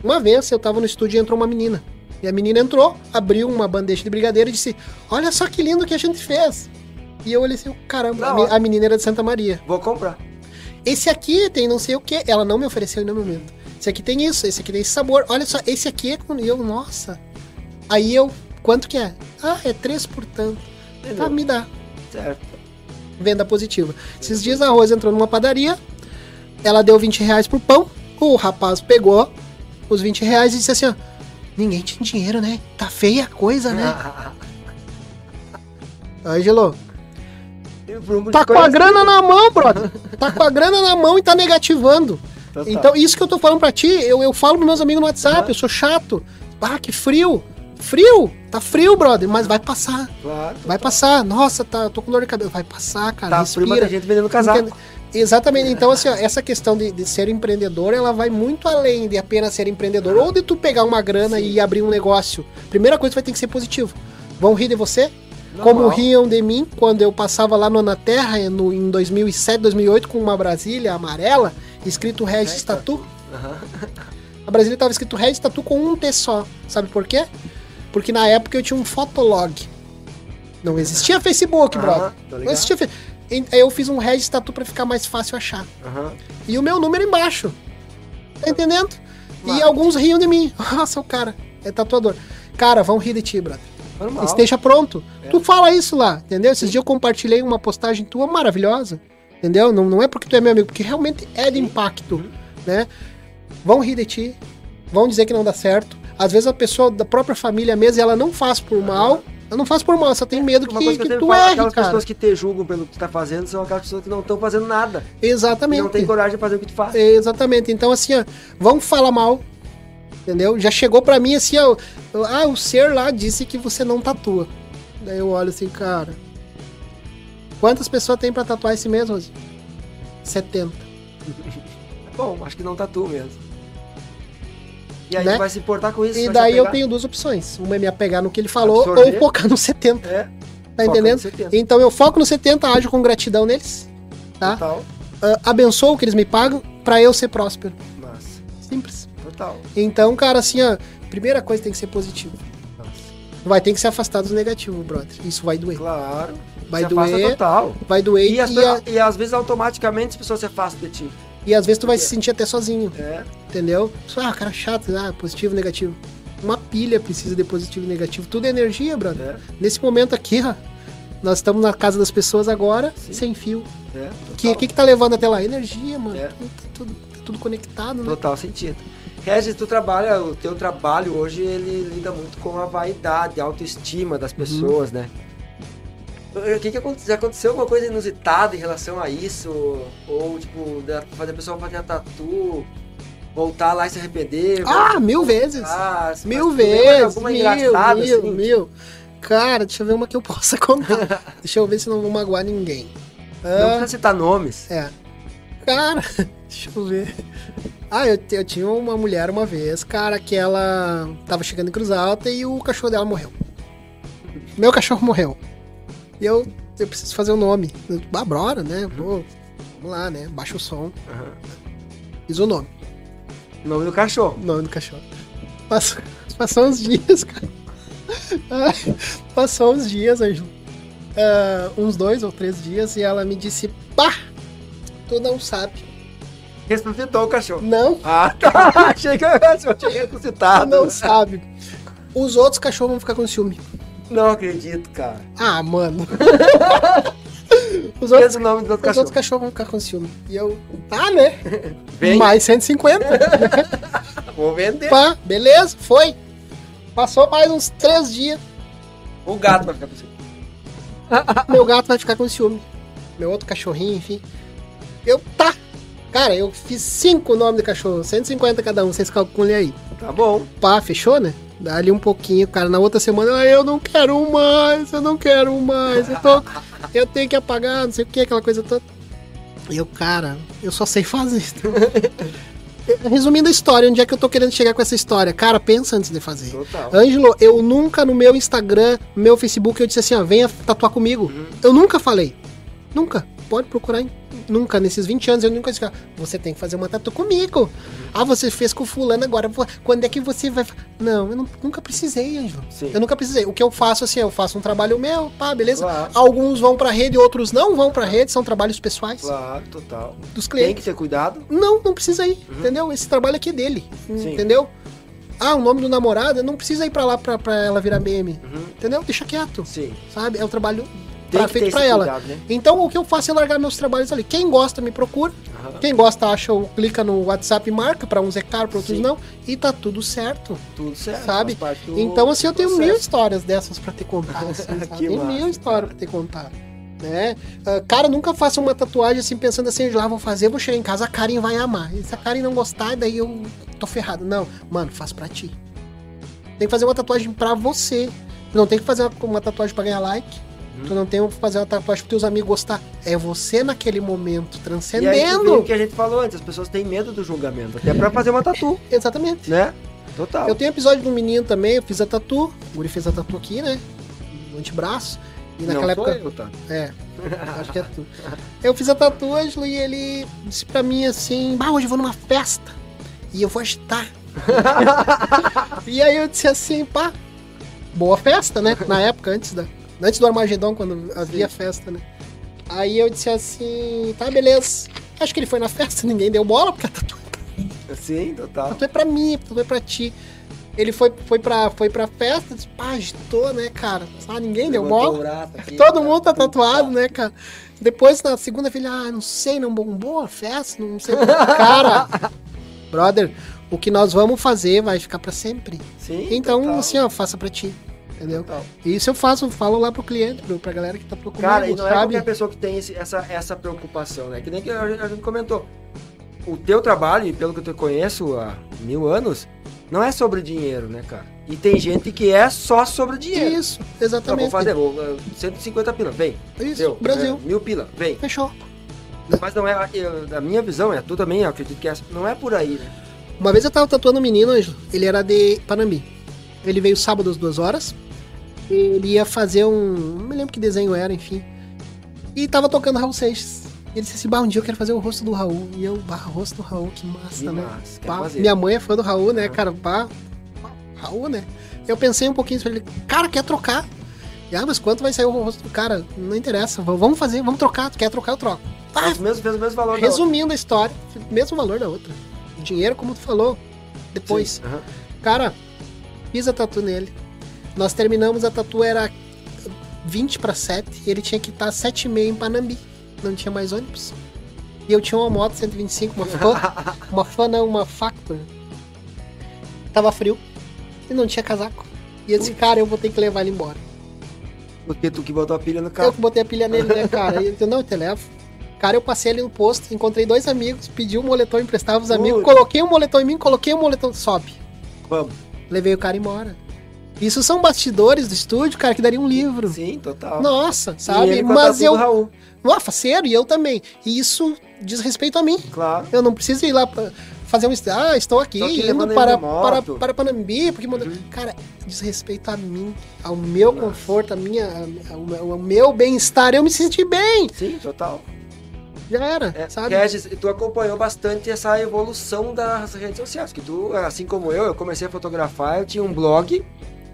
uma vez eu tava no estúdio e entrou uma menina. E a menina entrou, abriu uma bandeja de brigadeiro e disse: "Olha só que lindo que a gente fez". E eu olhei assim, caramba, Da a, menina era de Santa Maria. Vou comprar. Esse aqui tem não sei o que, ela não me ofereceu em nenhum momento. Esse aqui tem isso, esse aqui tem esse sabor. Olha só, esse aqui é com e eu, nossa. Aí eu, quanto que é? Ah, é três por tanto. Tá, me dá Certo. venda positiva. Esses dias a Rose entrou numa padaria, ela deu 20 reais pro pão, o rapaz pegou os 20 reais e disse assim, ó, ninguém tinha dinheiro, né? Tá feia a coisa, né? Ângelo, tá com a grana na mão, brother. Tá com a grana na mão e tá negativando. Total. Então, isso que eu tô falando pra ti, eu, eu falo pros meus amigos no WhatsApp, eu sou chato. Ah, que frio. Frio? Tá frio, brother, mas vai passar. Claro. Vai passar. Nossa, tá, tô com dor de cabelo. Vai passar, cara. Tá frio, mas respira. gente vendendo casaco. Entende? Exatamente. Então, assim, ó, essa questão de, de ser empreendedor, ela vai muito além de apenas ser empreendedor. Ou de tu pegar uma grana Sim. e abrir um negócio. Primeira coisa vai ter que ser positivo. Vão rir de você? Normal. Como riam de mim quando eu passava lá no Na Terra, no, em 2007, 2008, com uma Brasília amarela, escrito Regis Eita. Tatu. Aham. A Brasília tava escrito Regis Tatu com um T só. Sabe por quê? Porque na época eu tinha um fotolog. Não existia Facebook, Aham, brother. Não existia Fe- Aí eu fiz um Regis Tatu pra ficar mais fácil achar. Aham. E o meu número embaixo. Tá entendendo? E alguns riam de mim. Nossa, o cara é tatuador. Cara, vão rir de ti, brother. Normal. Esteja pronto. É. Tu fala isso lá, entendeu? Esses dias eu compartilhei uma postagem tua maravilhosa. Entendeu? Não, não é porque tu é meu amigo, porque realmente é de impacto, Uhum. né? Vão rir de ti, vão dizer que não dá certo. Às vezes a pessoa da própria família mesmo, ela não faz por mal. Ela não faz por mal, só tem medo Uma que, que, que eu tu erre, aquelas cara. pessoas que te julgam pelo que tu tá fazendo são aquelas pessoas que não estão fazendo nada. Exatamente. Não tem coragem de fazer o que tu faz. Exatamente. Então, assim, ó, vão falar mal. Entendeu? Já chegou pra mim assim, ó. Ah, o ser lá disse que você não tatua. Daí eu olho assim, cara. Quantas pessoas tem pra tatuar esse mesmo? 70. Bom, acho que não tu mesmo. E aí né? vai se importar com isso. E daí eu tenho duas opções. Uma é me apegar no que ele falou Absorver. ou focar no 70. É, Tá foca entendendo? no 70. Então eu foco no 70, ajo com gratidão neles, tá? Total. Ah, abençoo o que eles me pagam pra eu ser próspero. Massa. Simples. Total. Então, cara, assim, ó, primeira coisa tem que ser positivo. Nossa. Vai ter que se afastar dos negativos, brother. Isso vai doer. Claro. Vai se doer. total. Vai doer E, e, a- e às vezes automaticamente as pessoas se afastam de ti. e às vezes tu vai se sentir até sozinho, É. entendeu? Ah, cara chato, ah, positivo, negativo. Uma pilha precisa de positivo e negativo. Tudo é energia, brother. É. Nesse momento aqui, ó, nós estamos na casa das pessoas agora, Sim. sem fio. É. O que, que que tá levando até lá? Energia, mano. É. Tá tudo, tá tudo conectado, né? Total sentido. Regis, tu trabalha, o teu trabalho hoje, ele lida muito com a vaidade, a autoestima das pessoas, né? O que que aconteceu? Já aconteceu alguma coisa inusitada em relação a isso? Ou, tipo, da- fazer a pessoa fazer a tatu, voltar lá e se arrepender? Ah, mil vezes. Ah, mil vezes. Mil, mil, assim? mil. Cara, deixa eu ver uma que eu possa contar. deixa eu ver se não vou magoar ninguém. Não Ah, precisa citar nomes. É. Cara, deixa eu ver. Ah, eu, eu tinha uma mulher uma vez, cara, que ela tava chegando em Cruz Alta e o cachorro dela morreu. Meu cachorro morreu. E eu, eu preciso fazer o nome. Eu, Ah, brora, né? Pô, vamos lá, né? Baixa o som. Aham. Fiz o nome. Nome do cachorro. Nome do cachorro. Passou, passou uns dias, cara. Passou uns dias, Ângelo. Ah, uns dois ou três dias, e ela me disse: Pá, tu não sabe. Ressuscitou o cachorro. Não, Ah, tá. Achei que cachorro tinha tu ressuscitado. não sabe. Os outros cachorros vão ficar com ciúme. Não acredito, cara. Ah, mano. Os outros, nome do outro os cachorro. outros cachorros vão ficar com ciúme. E eu, tá, né? Vem, Mais 150. vou vender. Pá, beleza, foi. Passou mais uns três dias. O gato vai ficar com ciúme. Meu gato vai ficar com ciúme. Meu outro cachorrinho, enfim. Eu, tá. Cara, eu fiz cinco nomes de cachorro, 150 cada um, vocês calculem aí. Tá bom. Pá, fechou, né? Dá-lhe um pouquinho, cara. Na outra semana, "Ah, eu não quero mais, eu não quero mais. Eu, tô, eu tenho que apagar, não sei o que, aquela coisa toda. E eu, cara, eu só sei fazer. Resumindo a história, onde é que eu tô querendo chegar com essa história? Cara, pensa antes de fazer. Total. Ângelo, eu nunca no meu Instagram, no meu Facebook, eu disse assim, ó, venha tatuar comigo. Uhum. Eu nunca falei. Nunca. Pode procurar. em- Nunca. Nesses 20 anos eu nunca disse, você tem que fazer uma tatu comigo. Ah, você fez com o fulano agora. Quando é que você vai... fa-" Não, eu não- nunca precisei, Ângelo. Eu nunca precisei. O que eu faço, assim, eu faço um trabalho meu, pá, beleza? Claro. Alguns vão pra rede, outros não vão pra rede, são trabalhos pessoais Claro, total. dos Tem clientes. que ter cuidado. Não, não precisa ir, Uhum. entendeu? Esse trabalho aqui é dele, Sim. entendeu? Ah, o nome do namorado, não precisa ir pra lá pra, pra ela virar meme, Uhum. entendeu? Deixa quieto, Sim. sabe? É um trabalho Tem pra, ter feito pra ela. cuidado, né? Então o que eu faço é largar meus trabalhos ali. Quem gosta me procura, Aham. quem gosta acha, o- clica no WhatsApp e marca, pra uns é caro, pra outros Sim. não, e tá tudo certo. Tudo certo. Sabe? do- Então assim, eu tenho mil processo. histórias dessas pra te contar, assim, massa, mil histórias pra te contar. Né? Ah, cara, nunca faça uma tatuagem assim pensando assim, lá vou fazer, vou chegar em casa, a Karen vai amar. E se a Karen não gostar, daí eu tô ferrado. Não, mano, faz pra ti. Tem que fazer uma tatuagem pra você. Não tem que fazer uma, uma tatuagem pra ganhar like. Uhum. Tu não tem que fazer uma tatuagem pros teus amigos gostar. É você naquele momento, E aí transcendendo. o que a gente falou antes, as pessoas têm medo do julgamento, até pra fazer uma tatu, Exatamente. né? Total. Eu tenho episódio de um menino também, eu fiz a tatu. O Guri fez a tatu aqui, né? No antebraço. E Não naquela sou época. eu, tá? É, acho que é tu. Eu fiz a tatuagem e ele disse pra mim assim: Bah, hoje eu vou numa festa e eu vou agitar. e aí eu disse assim: pá, boa festa, né? Na época, antes, da, antes do Armagedon, quando havia festa, né? Aí eu disse assim: tá, beleza. Acho que ele foi na festa, ninguém deu bola, porque a tatu, Sim, a total. tatu é pra mim, tatu é pra ti. Ele foi, foi, pra, foi pra festa, disse, pá, agitou, né, cara? Ah, ninguém deu bola. aqui, Todo tá? mundo tá tatuado, né, cara? Depois, na segunda-feira, ah, não sei, não bombou a festa, não sei. Cara, brother, o que nós vamos fazer vai ficar pra sempre. Sim, Então, total, assim, ó, faça pra ti. Entendeu? total. Isso eu faço, falo lá pro cliente, pro, pra galera que tá procurando, Cara, e não é sabe? qualquer pessoa que tem esse- essa, essa preocupação, né? Que nem que a, gente- a comentou. O teu trabalho, e pelo que eu te conheço há mil anos, não é sobre dinheiro, né, cara? E tem gente que é só sobre dinheiro. Isso, Tá, vou exatamente. fazer, vou, uh, 150 pila, vem. Isso, Deu. Brasil. É, mil pila, vem. Fechou. Mas não é, eu, da minha visão, é, tu também, eu acredito que é, não é por aí, né? Uma vez eu tava tatuando um menino, Ângelo, ele era de Panambi. Ele veio sábado às duas horas. Ele ia fazer um. Não me lembro que desenho era, enfim. E tava tocando Raul Seixas. Ele disse assim: Bah, um dia eu quero fazer o rosto do Raul. E eu, bah, o rosto do Raul, que massa, Que né? massa, Bah, minha mãe é fã do Raul, né, Aham. cara? Bah, Raul, né? Eu pensei um pouquinho sobre ele, cara, quer trocar? E, ah, mas quanto vai sair o rosto do cara? Não interessa, vamos fazer, vamos trocar. Tu quer trocar, eu troco. Ah, mesmo, fez o mesmo valor da outra. resumindo a história, mesmo valor da outra. Dinheiro, como tu falou, depois. Sim, aham. Cara, fiz a tatu nele. Nós terminamos, a tatu era 20 para 7 e ele tinha que estar 7 e meia em Panambi. Não tinha mais ônibus. E eu tinha uma moto 125, uma fã, uma fã não, uma Factor. Tava frio e não tinha casaco. E eu disse, cara, eu vou ter que levar ele embora. Porque tu que botou a pilha no Eu carro. que botei a pilha nele, né, cara? E eu não, eu te levo. Cara, eu passei ali no posto, encontrei dois amigos, pedi um moletom, emprestava os amigos, Ui. coloquei um moletom em mim, coloquei um moletom, sobe. Vamos. Levei o cara embora. Isso são bastidores do estúdio, cara, que daria um livro. Sim, total. Nossa, sabe? Mas eu. Raul, Nossa, faceiro, e eu também. E isso diz respeito a mim. claro. Eu não preciso ir lá pra fazer um. Ah, estou aqui, Tô aqui indo para, para, para Panambi. Porque, Uhum. Cara, diz respeito a mim, ao meu Nossa. conforto, a minha, ao, ao meu bem-estar. Eu me senti bem. Sim, total. Já era, É, sabe? Regis, tu acompanhou bastante essa evolução das redes sociais. Que tu, assim como eu, eu comecei a fotografar, eu tinha um blog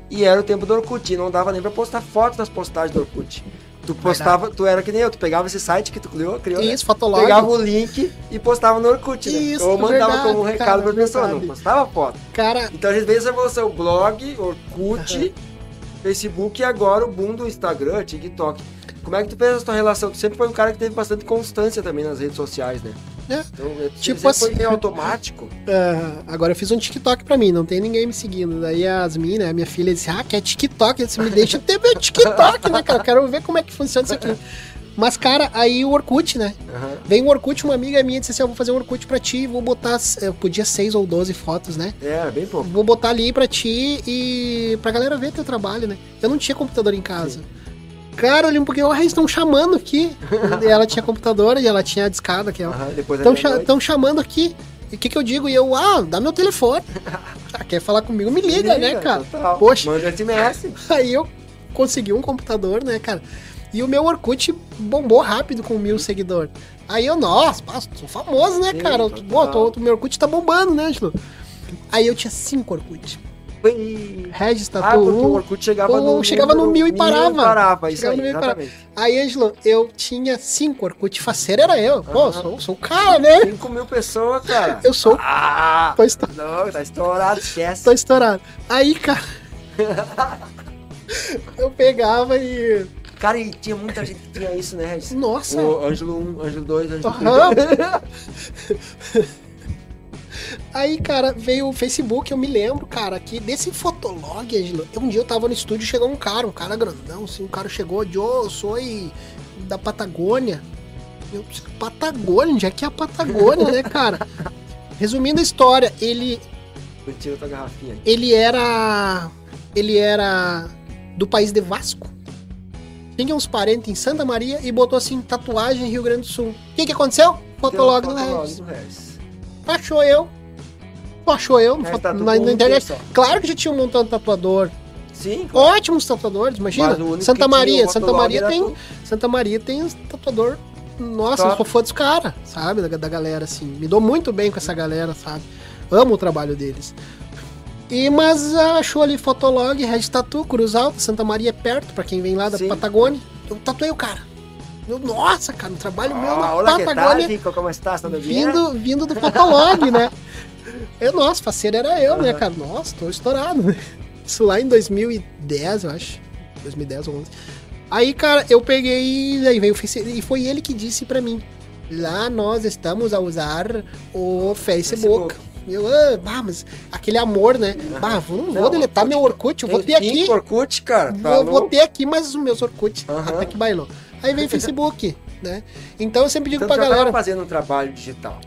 e era o tempo do Orkut. E não dava nem pra postar fotos das postagens do Orkut. Tu postava, tu era que nem eu, tu pegava esse site que tu criou, criou né? Isso, fotolog. pegava o link e postava no Orkut, né? Isso, Ou mandava verdade, como um recado cara, pra pessoa, não postava foto. Cara, Então a gente veio essa evolução, blog, Orkut, Facebook e agora o boom do Instagram, TikTok. Como é que tu fez essa tua relação? Tu sempre foi um cara que teve bastante constância também nas redes sociais, né? É. Então, é, Tipo assim- foi automático. ah, agora eu fiz um TikTok pra mim, não tem ninguém me seguindo. Daí a Yasmin, né, minha filha, disse: Ah, quer TikTok? Eu disse, me deixa ter meu TikTok, né, cara? Eu quero ver como é que funciona isso aqui. Mas, cara, aí o Orkut, né? Aham. Vem o Orkut, uma amiga minha disse assim: Eu vou fazer um Orkut pra ti, vou botar. Eu podia 6 ou 12 fotos, né? É, bem pouco. Vou botar ali pra ti e pra galera ver teu trabalho, né? Eu não tinha computador em casa. Cara, olhei um pouquinho, ah, eles estão chamando aqui. e ela tinha computador e ela tinha a discada que depois Estão cha chamando aqui. E o que, que eu digo? E eu, ah, dá meu telefone. ah, quer falar comigo? Me liga, né, cara? total. Poxa. Manda SMS. Aí eu consegui um computador, né, cara? E o meu Orkut bombou rápido com mil seguidores. Aí eu, nossa, sou famoso, né, Sim, cara? total. Pô, tô, meu Orkut tá bombando, né, Angelo? Aí eu tinha cinco Orkut. Foi... Regis Ah, Tatu porque o 1. Orkut chegava ou no... chegava no mil e parava. parava, isso Chegava aí, no mil e parava. exatamente. Aí, Angelo, eu tinha cinco Orkut. Faceiro era eu. Pô, Aham. sou, sou o cara, né? 5 mil pessoas, cara. Eu sou. Ah! Tô, esto- Não, tá estourado, esquece. tô estourado. Aí, cara. eu pegava e. Cara, e tinha muita gente que tinha isso, né, Regis? Nossa! O Ângelo 1, Ângelo 2, Ângelo 3. Aí, cara, veio o Facebook, eu me lembro, cara, que desse fotolog, Angelo, um dia eu tava no estúdio, chegou um cara, um cara grandão, assim, um cara chegou, Joe, eu sou da Patagônia. Eu Patagônia? Onde é que é a Patagônia, né, cara? Resumindo a história, ele, Tira tua garrafinha. ele era, ele era do país de Vasco. Tinha uns parentes em Santa Maria e botou assim, tatuagem Rio Grande do Sul. O que que aconteceu? Fotolog do Regis. Achou eu. Achou eu foto- tá na, na internet. só. Claro que já tinha um montão de tatuador. Sim, claro. Ótimos tatuadores, imagina. Santa Maria, Santa Maria tem, tu. Santa Maria tem tatuador. Nossa, Top. eu sou fã dos caras, sabe? Da, da galera assim. Me dou muito bem com essa galera, sabe? Amo o trabalho deles. E mas achou ali Fotolog, Red Tatu, Cruz Alta, Santa Maria é perto, pra quem vem lá da Sim. Patagônia. Eu tatuei o cara. Eu, nossa, cara, um trabalho meu na Ah, que Patagônia. tal, bem? Vindo, vindo do Fotolog, né? Eu, nossa, faceiro era eu, né, cara? Nossa, tô estourado, né? Isso lá em 2010, eu acho. 2010 ou 11. Aí, cara, eu peguei e aí veio o Face... E foi ele que disse pra mim. Lá nós estamos a usar o Facebook. Facebook. Eu, ah, mas aquele amor, né? Bah, vou- não vou Não, deletar meu Orkut, eu vou ter aqui. Orkut, cara. Tá Vou, vou ter aqui mais os meus Orkut. Aham. Até que bailou. Aí veio o Facebook, né? Então eu sempre digo Então, pra tava galera. fazendo um trabalho digital.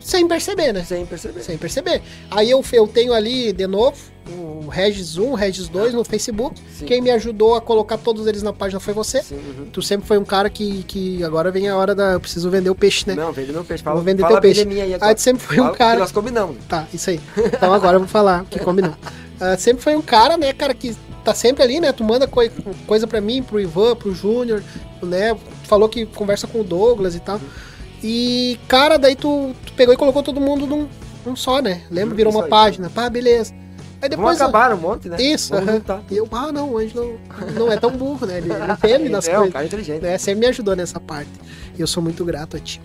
Sem perceber, né? Sem perceber. Sem perceber. Aí eu, eu tenho ali, de novo, o Regis 1, o Regis 2 no Facebook. Sim. Quem me ajudou a colocar todos eles na página foi você. Sim, uhum. Tu sempre foi um cara que, que agora vem a hora da. Eu preciso vender o peixe, né? Não, vende meu peixe. Fala, Vou vender fala teu peixe. aí Aí agora. tu sempre foi Fala um cara. que nós combinamos. Tá, isso aí. Então agora eu vou falar o que combinou. Ah, sempre foi um cara, né, cara, que tá sempre ali, né? Tu manda coi- coisa pra mim, pro Ivan, pro Júnior, né? Falou que conversa com o Douglas e tal. E, cara, daí tu, tu pegou e colocou todo mundo num, num só, né? Lembra? Virou uma página. Pá, beleza. Aí Vamos depois. acabar um monte, né? Isso, Vamos juntar. E eu, ah, não, o Ângelo não é tão burro, né? Ele, ele entende das é, um coisas cara inteligente. né? Sempre me ajudou nessa parte. E eu sou muito grato a ti.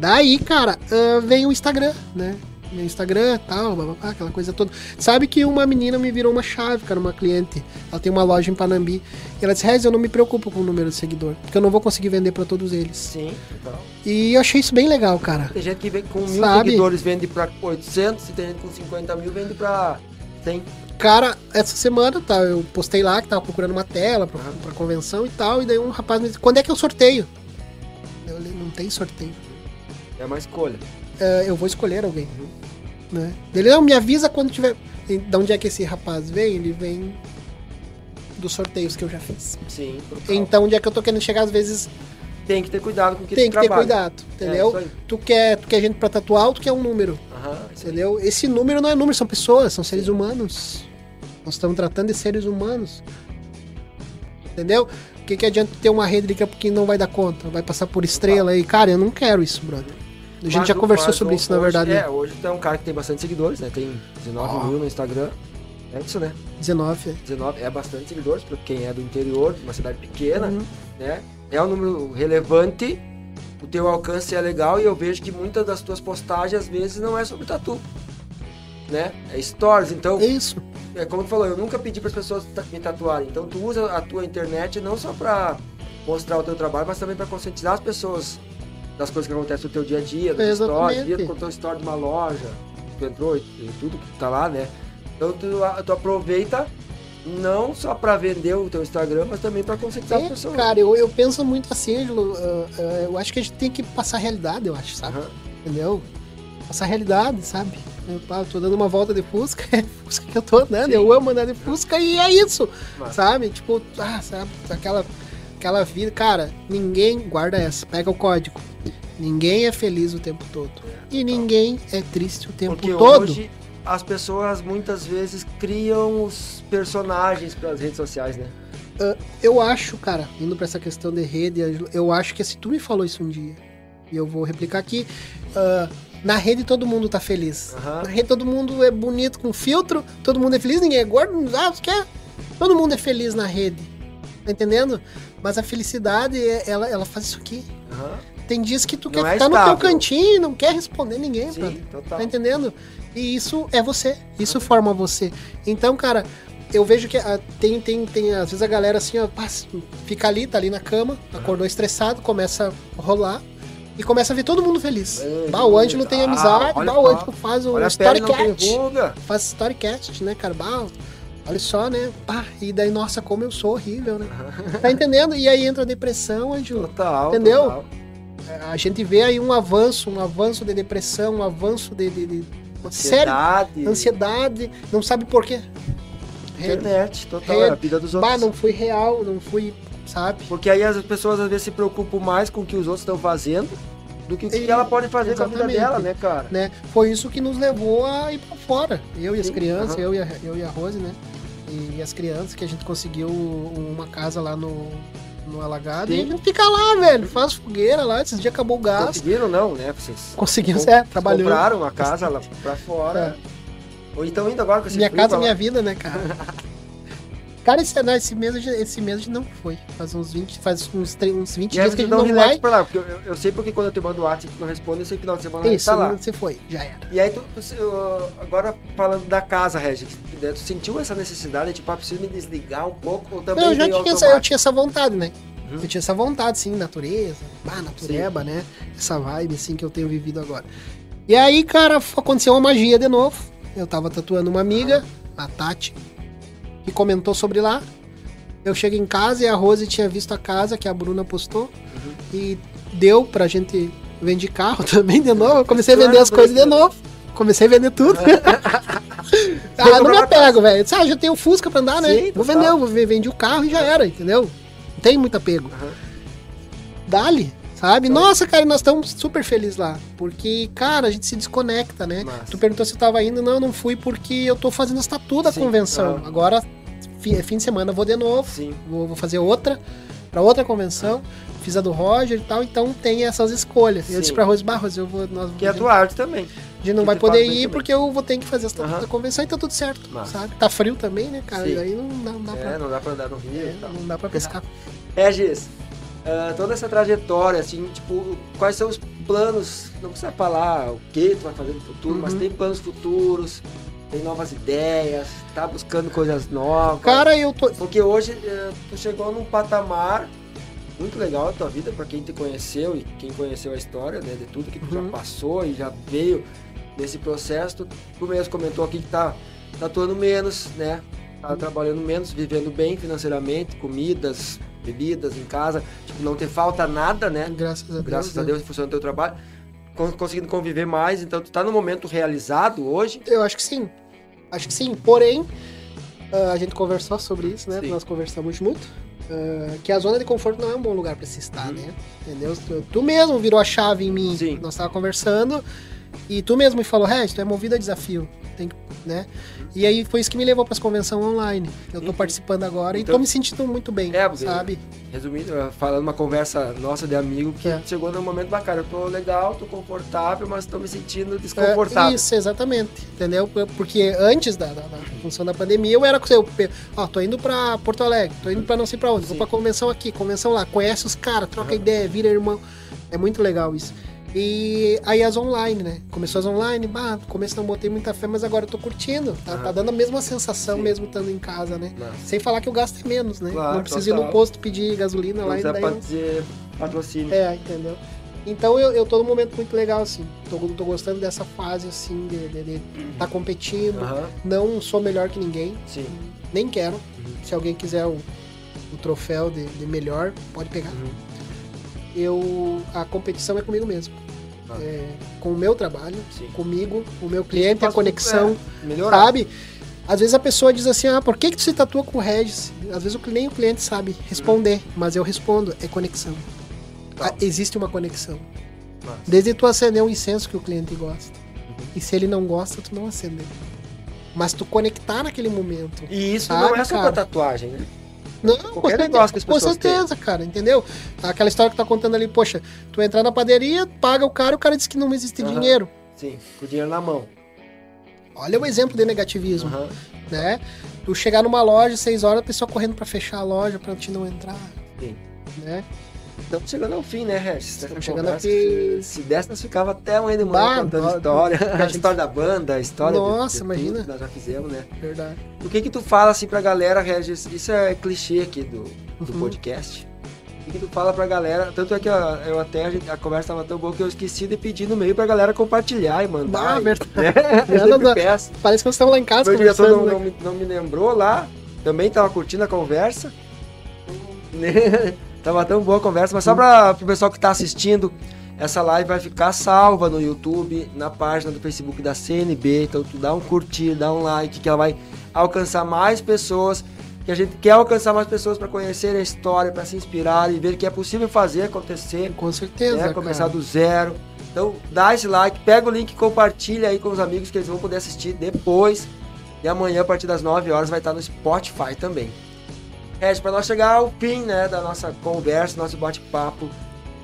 Daí, cara, ah, vem o Instagram, né? O Instagram tal, bababá, aquela coisa toda. Sabe que uma menina me virou uma chave, cara, uma cliente. Ela tem uma loja em Panambi. E ela disse, Rez, eu não me preocupo com o número de seguidor, porque eu não vou conseguir vender pra todos eles. Sim, então. E eu achei isso bem legal, cara. Tem gente que vem com mil Sabe? seguidores, vende pra 800, e tem gente com 50 mil, vende pra 100. Cara, essa semana, tá, eu postei lá que tava procurando uma tela pra, pra convenção e tal, e daí um rapaz me disse, quando é que eu sorteio? Eu falei, não tem sorteio. É uma escolha. É, eu vou escolher alguém. Né? Ele não me avisa quando tiver. De onde é que esse rapaz vem? Ele vem dos sorteios que eu já fiz. Sim. Então, onde é que eu tô querendo chegar, às vezes tem que ter cuidado com o que tem que ter trabalha. cuidado, É, entendeu? aí. tu, quer, tu quer gente pra tatuar tu quer um número, Aham, entendeu? Esse número não é número, são pessoas, são seres humanos. Nós estamos tratando de seres humanos. Entendeu? O que, que adianta ter uma rede de campo que não vai dar conta? Vai passar por estrela aí. Cara, eu não quero isso, brother. A gente já conversou sobre isso, na hoje- verdade. né? É, hoje tem um cara que tem bastante seguidores, né? Tem 19 Ó. mil no Instagram. É isso, né? 19. é. 19 é bastante seguidores para quem é do interior, de uma cidade pequena, Uhum. né? É um número relevante, o teu alcance é legal e eu vejo que muitas das tuas postagens às vezes não é sobre tatu, né? É stories, então, É isso. é como tu falou, eu nunca pedi para as pessoas me tatuarem. Então tu usa a tua internet não só para mostrar o teu trabalho, mas também para conscientizar as pessoas das coisas que acontecem no teu dia a dia, Exatamente. histórias, dia tu contou a história de uma loja, tu entrou e tudo que tá lá, né? Então tu, tu aproveita não só para vender o teu Instagram, mas também para conscientizar as É, pessoas. cara, eu, eu penso muito assim, Ângelo. ah, ah, eu acho que a gente tem que passar a realidade, eu acho, sabe? Aham. Entendeu? Passar a realidade, sabe? Eu, pá, eu tô dando uma volta de Fusca, é Fusca que eu tô andando, Sim. eu amo andar de Fusca e é isso, Mas- sabe? Tipo, ah, sabe? Aquela, aquela vida, cara, ninguém, guarda essa, pega o código. Ninguém é feliz o tempo todo. E ninguém é triste o tempo Porque todo. hoje as pessoas muitas vezes criam os personagens pelas redes sociais, né? Eu acho, cara, indo pra essa questão de rede, eu acho que se tu me falou isso um dia, e eu vou replicar aqui, ah, na rede todo mundo tá feliz. Aham. Na rede todo mundo é bonito com filtro, todo mundo é feliz, ninguém é gordo, ah, você quer? Todo mundo é feliz na rede. Tá entendendo? Mas a felicidade, é- ela, ela faz isso aqui. Aham. Tem dias que tu Não quer é ficar no teu estável. cantinho, não quer responder ninguém, brother. Sim, total. Tá entendendo? E isso é você. Isso forma você. Então, cara, eu vejo que ah, tem, tem, tem, às vezes a galera assim, ó, fica ali, tá ali na cama, acordou estressado, começa a rolar e começa a ver todo mundo feliz. Ângelo, Bah, o Ângelo tem ah, amizade, olha bah, o. Ângelo faz tem Storycast. Faz Storycast, né, cara? Bah, olha só, né? Pá, e daí, nossa, como eu sou horrível, né? Tá entendendo? E aí entra a depressão, Ângelo. Total. Entendeu? total. A gente vê aí um avanço, um avanço de depressão, um avanço de, de, de... sério, Ansiedade. ansiedade, não sabe por quê. Internet, total. Re- É a vida dos outros. Bah, não fui real, não fui, sabe? Porque aí as pessoas às vezes se preocupam mais com o que os outros estão fazendo do que o que E- ela pode fazer com a vida dela, né, cara? Né? Foi isso que nos levou a ir pra fora. Eu e as Sim, crianças, aham. eu, e a, eu e a Rose, né? E, as crianças, que a gente conseguiu uma casa lá no, no Alagado. Sim. E a fica lá, velho, faz fogueira lá. Esses dias acabou o gás. Conseguiram não, né? Vocês Conseguimos, com- é, trabalhando. compraram uma casa lá pra fora. Ou então indo agora com esse Minha frio casa, lá. minha vida, né, cara? Cara, esse, não, esse, mês, a gente- esse mês não foi. Faz uns 20, faz uns, uns 20 E aí dias que a gente não relax vai. pra lá, porque eu, eu- sei porque quando eu te mando o WhatsApp e tu não responde, eu sei que final de semana Isso, tá lá. você foi, já era. E aí, tu, agora falando da casa, Regis, tu sentiu essa necessidade, tipo, ah, preciso me desligar um pouco, ou também Não, eu já tinha essa, eu tinha essa vontade, né? Uhum. Eu tinha essa vontade, sim, natureza, bah, natureba, né? Essa vibe, assim, que eu tenho vivido agora. E aí, cara, aconteceu uma magia de novo. Eu tava tatuando uma amiga, a Tati, que comentou sobre lá. Eu cheguei em casa e a Rose tinha visto a casa que a Bruna postou. Uhum. E deu pra gente Vendi carro também de novo. Comecei a vender as coisas de novo. Comecei a vender tudo. ah, não me apego, velho. Ah, já tenho Fusca pra andar, né? Sim, vou vender, eu vou ve- vendi o carro e já era, entendeu? Não tem muito apego. Aham. Dali, sabe? Nossa, cara, nós estamos super felizes lá. Porque, cara, a gente se desconecta, né? Massa. Tu perguntou se eu tava indo. Não, eu não fui porque eu tô fazendo a tatu da convenção. aham. Agora, fim, fim de semana, eu vou de novo. Sim. Vou, vou fazer outra, pra outra convenção. Fiz a do Roger e tal, então tem essas escolhas. Eu Sim. disse pra Rose Barros, eu vou. Nós, Que é a tua arte também. a gente não que vai poder ir também. porque eu vou ter que fazer essa Aham. da convenção e tá tudo certo, Massa. sabe? Tá frio também, né, cara? Sim. E aí não dá, não dá pra. É, não dá pra andar no rio é, e tal. não dá pra pescar. Regis, ah, toda essa trajetória, assim, tipo, quais são os planos? Não precisa falar o que tu vai fazer no futuro, mas Uhum. tem planos futuros, tem novas ideias, tá buscando coisas novas. Cara, eu tô. Porque hoje eh, tu chegou num patamar muito legal da tua vida, pra quem te conheceu e quem conheceu a história, né, de tudo que tu Uhum. já passou e já veio nesse processo. Tu, tu mesmo comentou aqui que tá, tá atuando menos, né? Tá trabalhando menos, vivendo bem financeiramente, comidas, bebidas em casa, tipo, não ter falta nada, né? Graças a Deus. Graças a né? Deus em função do teu trabalho. Con- Conseguindo conviver mais, então tu tá no momento realizado hoje. Eu acho que sim. Acho que sim. Porém, ah, a gente conversou sobre isso, né? Sim. Nós conversamos muito. ah, que a zona de conforto não é um bom lugar pra se estar, Uhum. né? Entendeu? Tu, tu mesmo virou a chave em mim. Sim. Nós tava conversando e tu mesmo me falou, Regis, tu é movido a desafio. Tem que, né? E aí foi isso que me levou para as convenções online. Eu tô Uhum. participando agora Então- e tô me sentindo muito bem, É, sabe? Resumindo, falando uma conversa nossa de amigo que É. chegou num momento bacana. Eu tô legal, tô confortável, mas tô me sentindo É, desconfortável. isso, exatamente. Entendeu? Porque antes da, da, da função da pandemia, eu era com o seu. Ó, tô indo pra Porto Alegre, tô indo pra não sei pra onde, Sim. vou pra convenção aqui, convenção lá, conhece os caras, troca Aham. ideia, vira irmão. É muito legal isso. E aí as online, né? Começou as online, bah, no começo não botei muita fé, mas agora eu tô curtindo. Tá, Aham. tá dando a mesma sensação Sim. mesmo estando em casa, né? Sem falar que o gasto é menos, né? Claro, não preciso ir no posto pedir gasolina Não lá e precisa daí. patrocínio. É, entendeu? Então eu, eu tô num momento muito legal, assim. Tô, tô gostando dessa fase, assim, de estar competindo. Aham, Não sou melhor que ninguém, sim. nem quero. Uhum. Se alguém quiser o, o troféu de, de melhor, pode pegar. Eu a competição é comigo mesmo. Ah. É, com o meu trabalho, Sim. comigo, o meu cliente, a conexão, é, melhorar. sabe? Às vezes a pessoa diz assim, ah, por que, que tu se tatua com o Regis? Às vezes nem o cliente sabe responder, mas eu respondo, é conexão. Tá. Ah, existe uma conexão. Massa. Desde tu acender um incenso que o cliente gosta. Uhum. E se ele não gosta, tu não acende. Mas tu conectar naquele momento. E isso Sabe, não é só cara? pra tatuagem, né? Não, Qualquer com certeza, negócio que as com pessoas certeza, cara, entendeu? Aquela história que tá contando ali, poxa, tu entrar na padaria, paga o cara, o cara diz que não existe Aham. dinheiro. Sim, com o dinheiro na mão. Olha o exemplo de negativismo, Aham. né? Tu chegar numa loja, seis horas, a pessoa correndo pra fechar a loja pra te não entrar, Sim. né? Estamos chegando ao fim, né, Regis? Estamos chegando conversa, aqui. Se, desse, nós ficava até amanhã de manhã Bah, contando ó, história. a gente- história da banda, a história de- Nossa, de, tudo imagina. que nós já fizemos, né? Verdade. O que que tu fala assim pra galera, Regis? Isso é clichê aqui do, do Uhum. podcast. O que que tu fala pra galera? Tanto é que ó, eu até, a, gente- a conversa tava tão boa que eu esqueci de pedir no meio pra galera compartilhar e mandar. Ah, e- verdade. né? Eu peço. Parece que nós estamos lá em casa Meu diretor conversando. não, né? não, me, não me lembrou lá, também tava curtindo a conversa. Tava tão boa a conversa, mas só para o pessoal que tá assistindo, essa live vai ficar salva no YouTube, na página do Facebook da CNB. Então tu dá um curtir, dá um like, que ela vai alcançar mais pessoas. Que a gente quer alcançar mais pessoas para conhecer a história, para se inspirar e ver que é possível fazer acontecer Com certeza. né? Começar cara. do zero. Então, dá esse like, pega o link e compartilha aí com os amigos que eles vão poder assistir depois. E amanhã, a partir das 9 horas, vai estar no Spotify também. Regis, para nós chegar ao fim né, da nossa conversa, nosso bate-papo,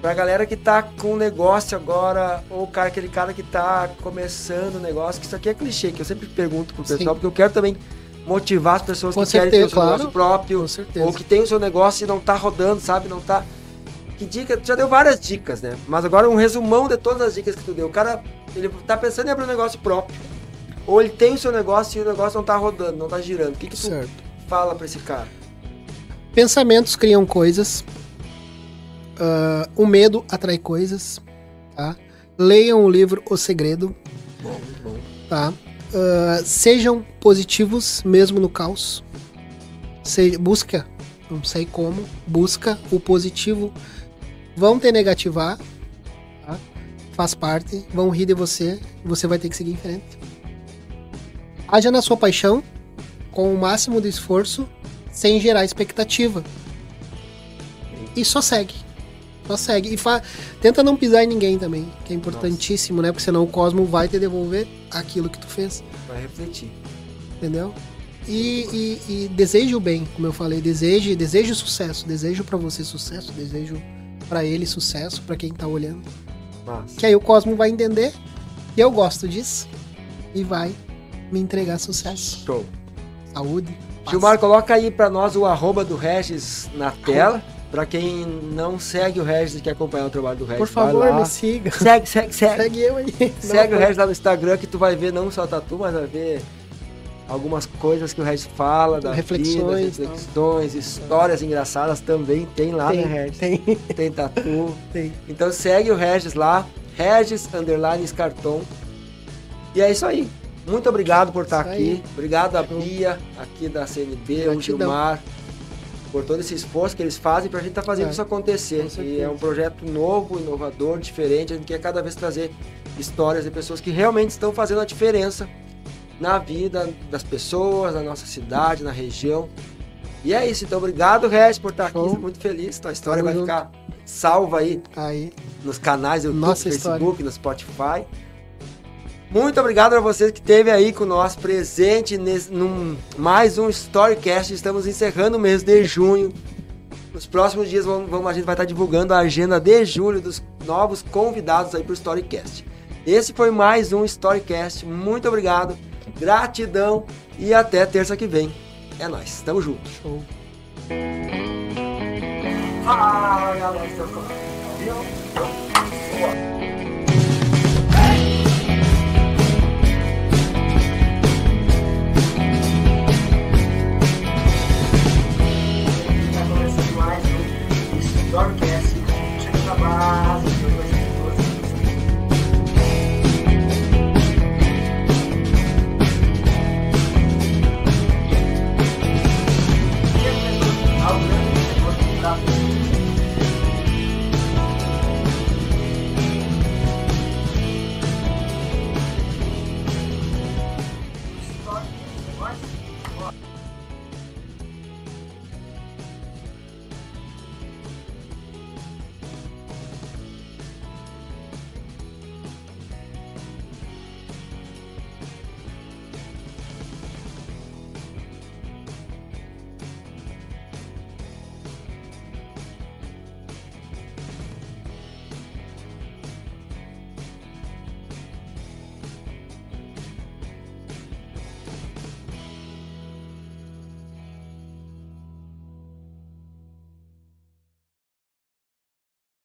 pra galera que tá com negócio agora, ou cara, aquele cara que tá começando o negócio, que isso aqui é clichê, que eu sempre pergunto pro pessoal, Sim. porque eu quero também motivar as pessoas Com que querem ter o certeza, seu claro. negócio próprio, certeza. ou que tem o seu negócio e não tá rodando, sabe? Não tá. Que dica? Tu já deu várias dicas, né? Mas agora um resumão de todas as dicas que tu deu. O cara, ele tá pensando em abrir um negócio próprio. Ou ele tem o seu negócio e o negócio não tá rodando, não tá girando. O que, que tu Certo. fala pra esse cara? Pensamentos criam coisas. Ah, o medo atrai coisas. Tá? Leiam o livro O Segredo. Bom, bom. Tá? Ah, sejam positivos mesmo no caos. Se, busca, não sei como, busca o positivo. Vão te negativar. tá? faz parte, vão rir de você, você vai ter que seguir em frente. Haja na sua paixão, com o máximo de esforço, sem gerar expectativa. E só segue. Só segue. E fa... tenta não pisar em ninguém também, que é importantíssimo, né? Porque senão o Cosmo vai te devolver aquilo que tu fez. Vai refletir. Entendeu? E, e, e deseje o bem, como eu falei, deseje, deseje sucesso, desejo para você sucesso, desejo para ele sucesso, para quem tá olhando. Massa. Que aí o Cosmo vai entender e eu gosto disso e vai me entregar sucesso, Show. saúde. Gilmar, coloca aí pra nós o arroba do Regis na tela. Pra quem não segue o Regis e quer acompanhar o trabalho do Regis, Por favor, me siga. Segue, segue, segue. Segue eu aí. Segue Não, o Regis lá no Instagram que tu vai ver não só tatu, mas vai ver algumas coisas que o Regis fala da Reflexões, vida, reflexões, histórias engraçadas também tem lá, tem, né, Regis? tem, Tem tatu. tem. Então segue o Regis lá, Regis Underline Scarton. E é isso aí. Muito obrigado por estar Isso aqui. aí. Obrigado a. Bia, aqui da CNB, o. Gilmar, por todo esse esforço que eles fazem pra gente estar fazendo É, isso acontecer. E é um projeto novo, inovador, diferente. A gente quer cada vez trazer histórias de pessoas que realmente estão fazendo a diferença na vida das pessoas, na nossa cidade, na região. E é isso. Então, obrigado, Regis, por estar Show. aqui. Muito feliz. Tua história Tamo vai junto. ficar salva aí Aí, nos canais do YouTube, Nossa Facebook, no Spotify. Muito obrigado a você que esteve aí com nós presente nesse, num mais um Storycast. Estamos encerrando o mês de junho. Nos próximos dias vamos, vamos- a gente vai estar divulgando a agenda de julho dos novos convidados aí para o Storycast. Esse foi mais um Storycast. Muito obrigado, gratidão e até terça que vem. É nóis, tamo junto. show. Fala galera, um Storycast. Chega